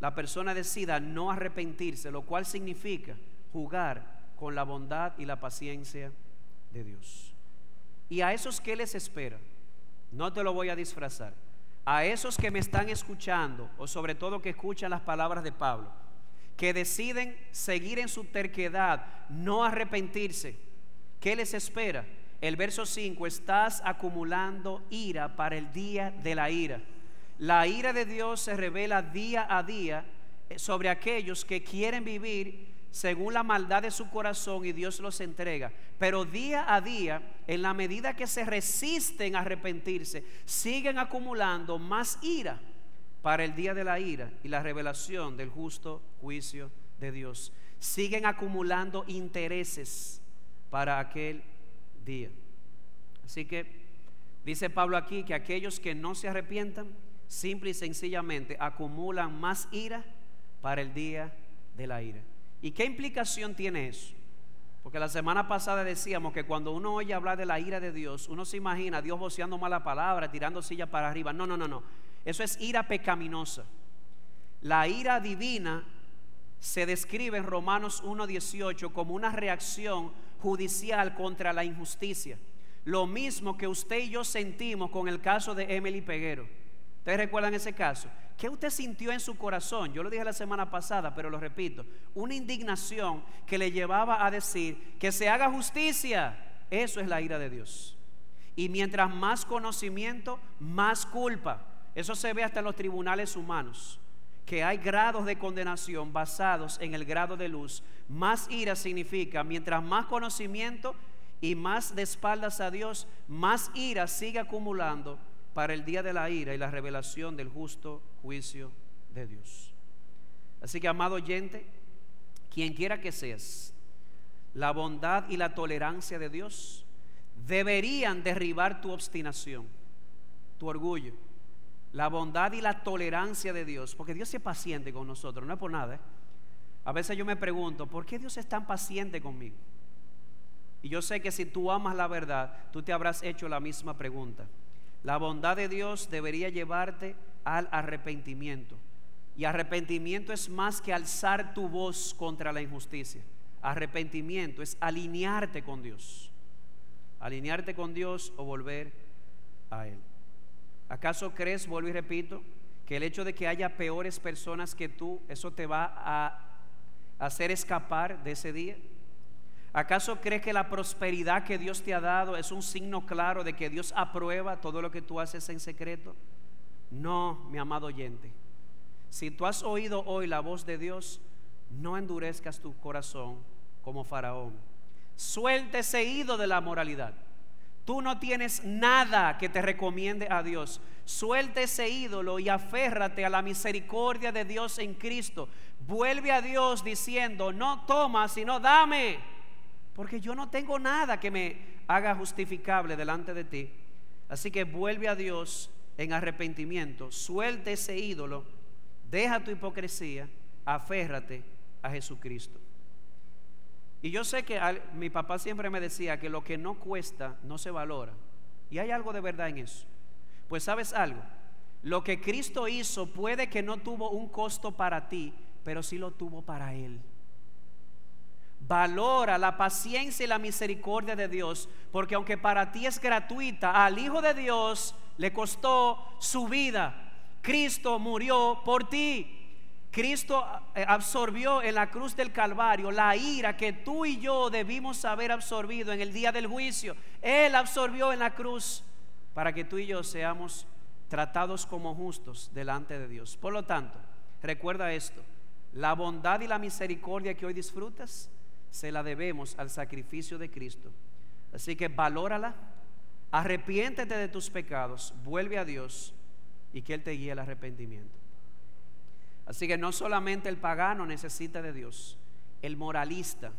[SPEAKER 1] la persona decida no arrepentirse, lo cual significa jugar con la bondad y la paciencia de Dios. Y a esos que les espera, no te lo voy a disfrazar a esos que me están escuchando, o sobre todo que escuchan las palabras de Pablo, que deciden seguir en su terquedad, no arrepentirse, ¿qué les espera? El verso 5, estás acumulando ira para el día de la ira. La ira de Dios se revela día a día eh, sobre aquellos que quieren vivir según la maldad de su corazón y Dios los entrega. Pero día a día, en la medida que se resisten a arrepentirse, siguen acumulando más ira para el día de la ira y la revelación del justo juicio de Dios. Siguen acumulando intereses para aquel día. Así que dice Pablo aquí que aquellos que no se arrepientan, simple y sencillamente acumulan más ira para el día de la ira. ¿Y qué implicación tiene eso? Porque la semana pasada decíamos que cuando uno oye hablar de la ira de Dios, uno se imagina a Dios voceando mala palabra, tirando silla para arriba. No, no, no, no. Eso es ira pecaminosa. La ira divina se describe en Romanos 1.18 como una reacción judicial contra la injusticia. Lo mismo que usted y yo sentimos con el caso de Emily Peguero. ¿Ustedes recuerdan ese caso? ¿Qué usted sintió en su corazón? Yo lo dije la semana pasada, pero lo repito. Una indignación que le llevaba a decir que se haga justicia. Eso es la ira de Dios. Y mientras más conocimiento, más culpa. Eso se ve hasta en los tribunales humanos. Que hay grados de condenación basados en el grado de luz. Más ira significa, mientras más conocimiento y más de espaldas a Dios, más ira sigue acumulando para el día de la ira y la revelación del justo juicio de Dios. Así que, amado oyente, quien quiera que seas, la bondad y la tolerancia de Dios deberían derribar tu obstinación, tu orgullo, la bondad y la tolerancia de Dios, porque Dios es paciente con nosotros, no es por nada. ¿eh? A veces yo me pregunto, ¿por qué Dios es tan paciente conmigo? Y yo sé que si tú amas la verdad, tú te habrás hecho la misma pregunta. La bondad de Dios debería llevarte al arrepentimiento. Y arrepentimiento es más que alzar tu voz contra la injusticia. Arrepentimiento es alinearte con Dios. Alinearte con Dios o volver a Él. ¿Acaso crees, vuelvo y repito, que el hecho de que haya peores personas que tú, eso te va a hacer escapar de ese día? ¿Acaso crees que la prosperidad que Dios te ha dado es un signo claro de que Dios aprueba todo lo que tú haces en secreto? No, mi amado oyente. Si tú has oído hoy la voz de Dios, no endurezcas tu corazón como faraón. Suelte ese ido de la moralidad. Tú no tienes nada que te recomiende a Dios. Suelte ese ídolo y aférrate a la misericordia de Dios en Cristo. Vuelve a Dios diciendo, no toma, sino dame. Porque yo no tengo nada que me haga justificable delante de ti. Así que vuelve a Dios en arrepentimiento. Suelte ese ídolo. Deja tu hipocresía. Aférrate a Jesucristo. Y yo sé que mi papá siempre me decía que lo que no cuesta no se valora. Y hay algo de verdad en eso. Pues sabes algo, lo que Cristo hizo puede que no tuvo un costo para ti, pero sí lo tuvo para Él. Valora la paciencia y la misericordia de Dios, porque aunque para ti es gratuita, al Hijo de Dios le costó su vida. Cristo murió por ti. Cristo eh, absorbió en la cruz del Calvario la ira que tú y yo debimos haber absorbido en el día del juicio. Él absorbió en la cruz para que tú y yo seamos tratados como justos delante de Dios. Por lo tanto, recuerda esto, la bondad y la misericordia que hoy disfrutas se la debemos al sacrificio de Cristo. Así que valórala, arrepiéntete de tus pecados, vuelve a Dios y que Él te guíe al arrepentimiento. Así que no solamente el pagano necesita de Dios, el moralista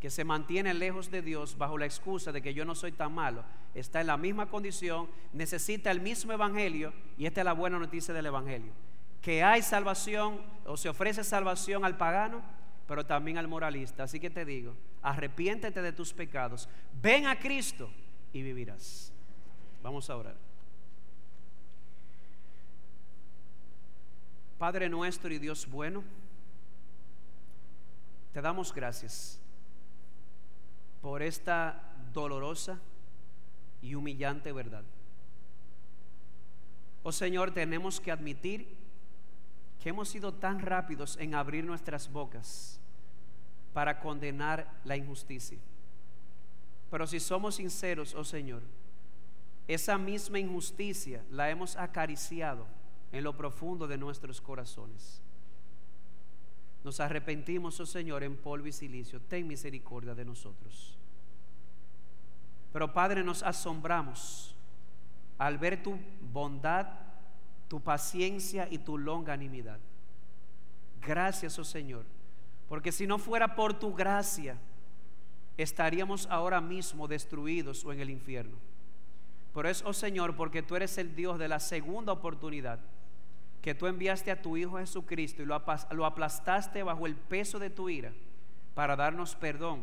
[SPEAKER 1] que se mantiene lejos de Dios bajo la excusa de que yo no soy tan malo, está en la misma condición, necesita el mismo evangelio y esta es la buena noticia del evangelio, que hay salvación o se ofrece salvación al pagano, pero también al moralista. Así que te digo, arrepiéntete de tus pecados, ven a Cristo y vivirás. Vamos a orar. Padre nuestro y Dios bueno, te damos gracias por esta dolorosa y humillante verdad. Oh Señor, tenemos que admitir que hemos sido tan rápidos en abrir nuestras bocas para condenar la injusticia. Pero si somos sinceros, oh Señor, esa misma injusticia la hemos acariciado en lo profundo de nuestros corazones. Nos arrepentimos, oh Señor, en polvo y silicio. Ten misericordia de nosotros. Pero Padre, nos asombramos al ver tu bondad, tu paciencia y tu longanimidad. Gracias, oh Señor, porque si no fuera por tu gracia, estaríamos ahora mismo destruidos o en el infierno. Pero es, oh Señor, porque tú eres el Dios de la segunda oportunidad que tú enviaste a tu Hijo Jesucristo y lo, aplastaste bajo el peso de tu ira para darnos perdón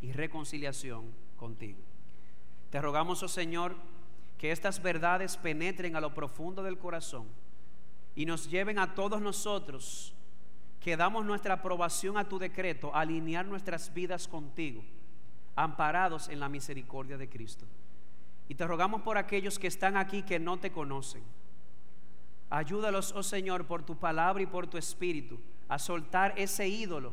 [SPEAKER 1] y reconciliación contigo. Te rogamos, oh Señor, que estas verdades penetren a lo profundo del corazón y nos lleven a todos nosotros que damos nuestra aprobación a tu decreto, alinear nuestras vidas contigo, amparados en la misericordia de Cristo. Y te rogamos por aquellos que están aquí que no te conocen Ayúdalos, oh Señor, por tu palabra y por tu espíritu, a soltar ese ídolo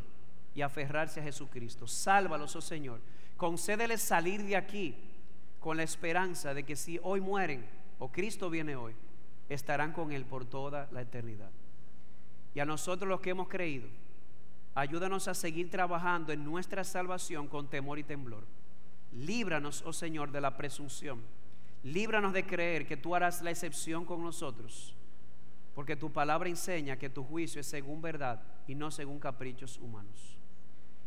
[SPEAKER 1] y aferrarse a Jesucristo. Sálvalos, oh Señor. Concédeles salir de aquí con la esperanza de que si hoy mueren o Cristo viene hoy, estarán con Él por toda la eternidad. Y a nosotros los que hemos creído, ayúdanos a seguir trabajando en nuestra salvación con temor y temblor. Líbranos, oh Señor, de la presunción. Líbranos de creer que tú harás la excepción con nosotros porque tu palabra enseña que tu juicio es según verdad y no según caprichos humanos.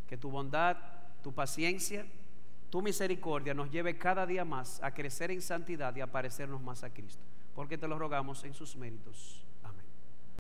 [SPEAKER 1] que tu bondad, tu paciencia, tu misericordia nos lleve cada día más a crecer en santidad y a parecernos más a Cristo. Porque te lo rogamos en sus méritos.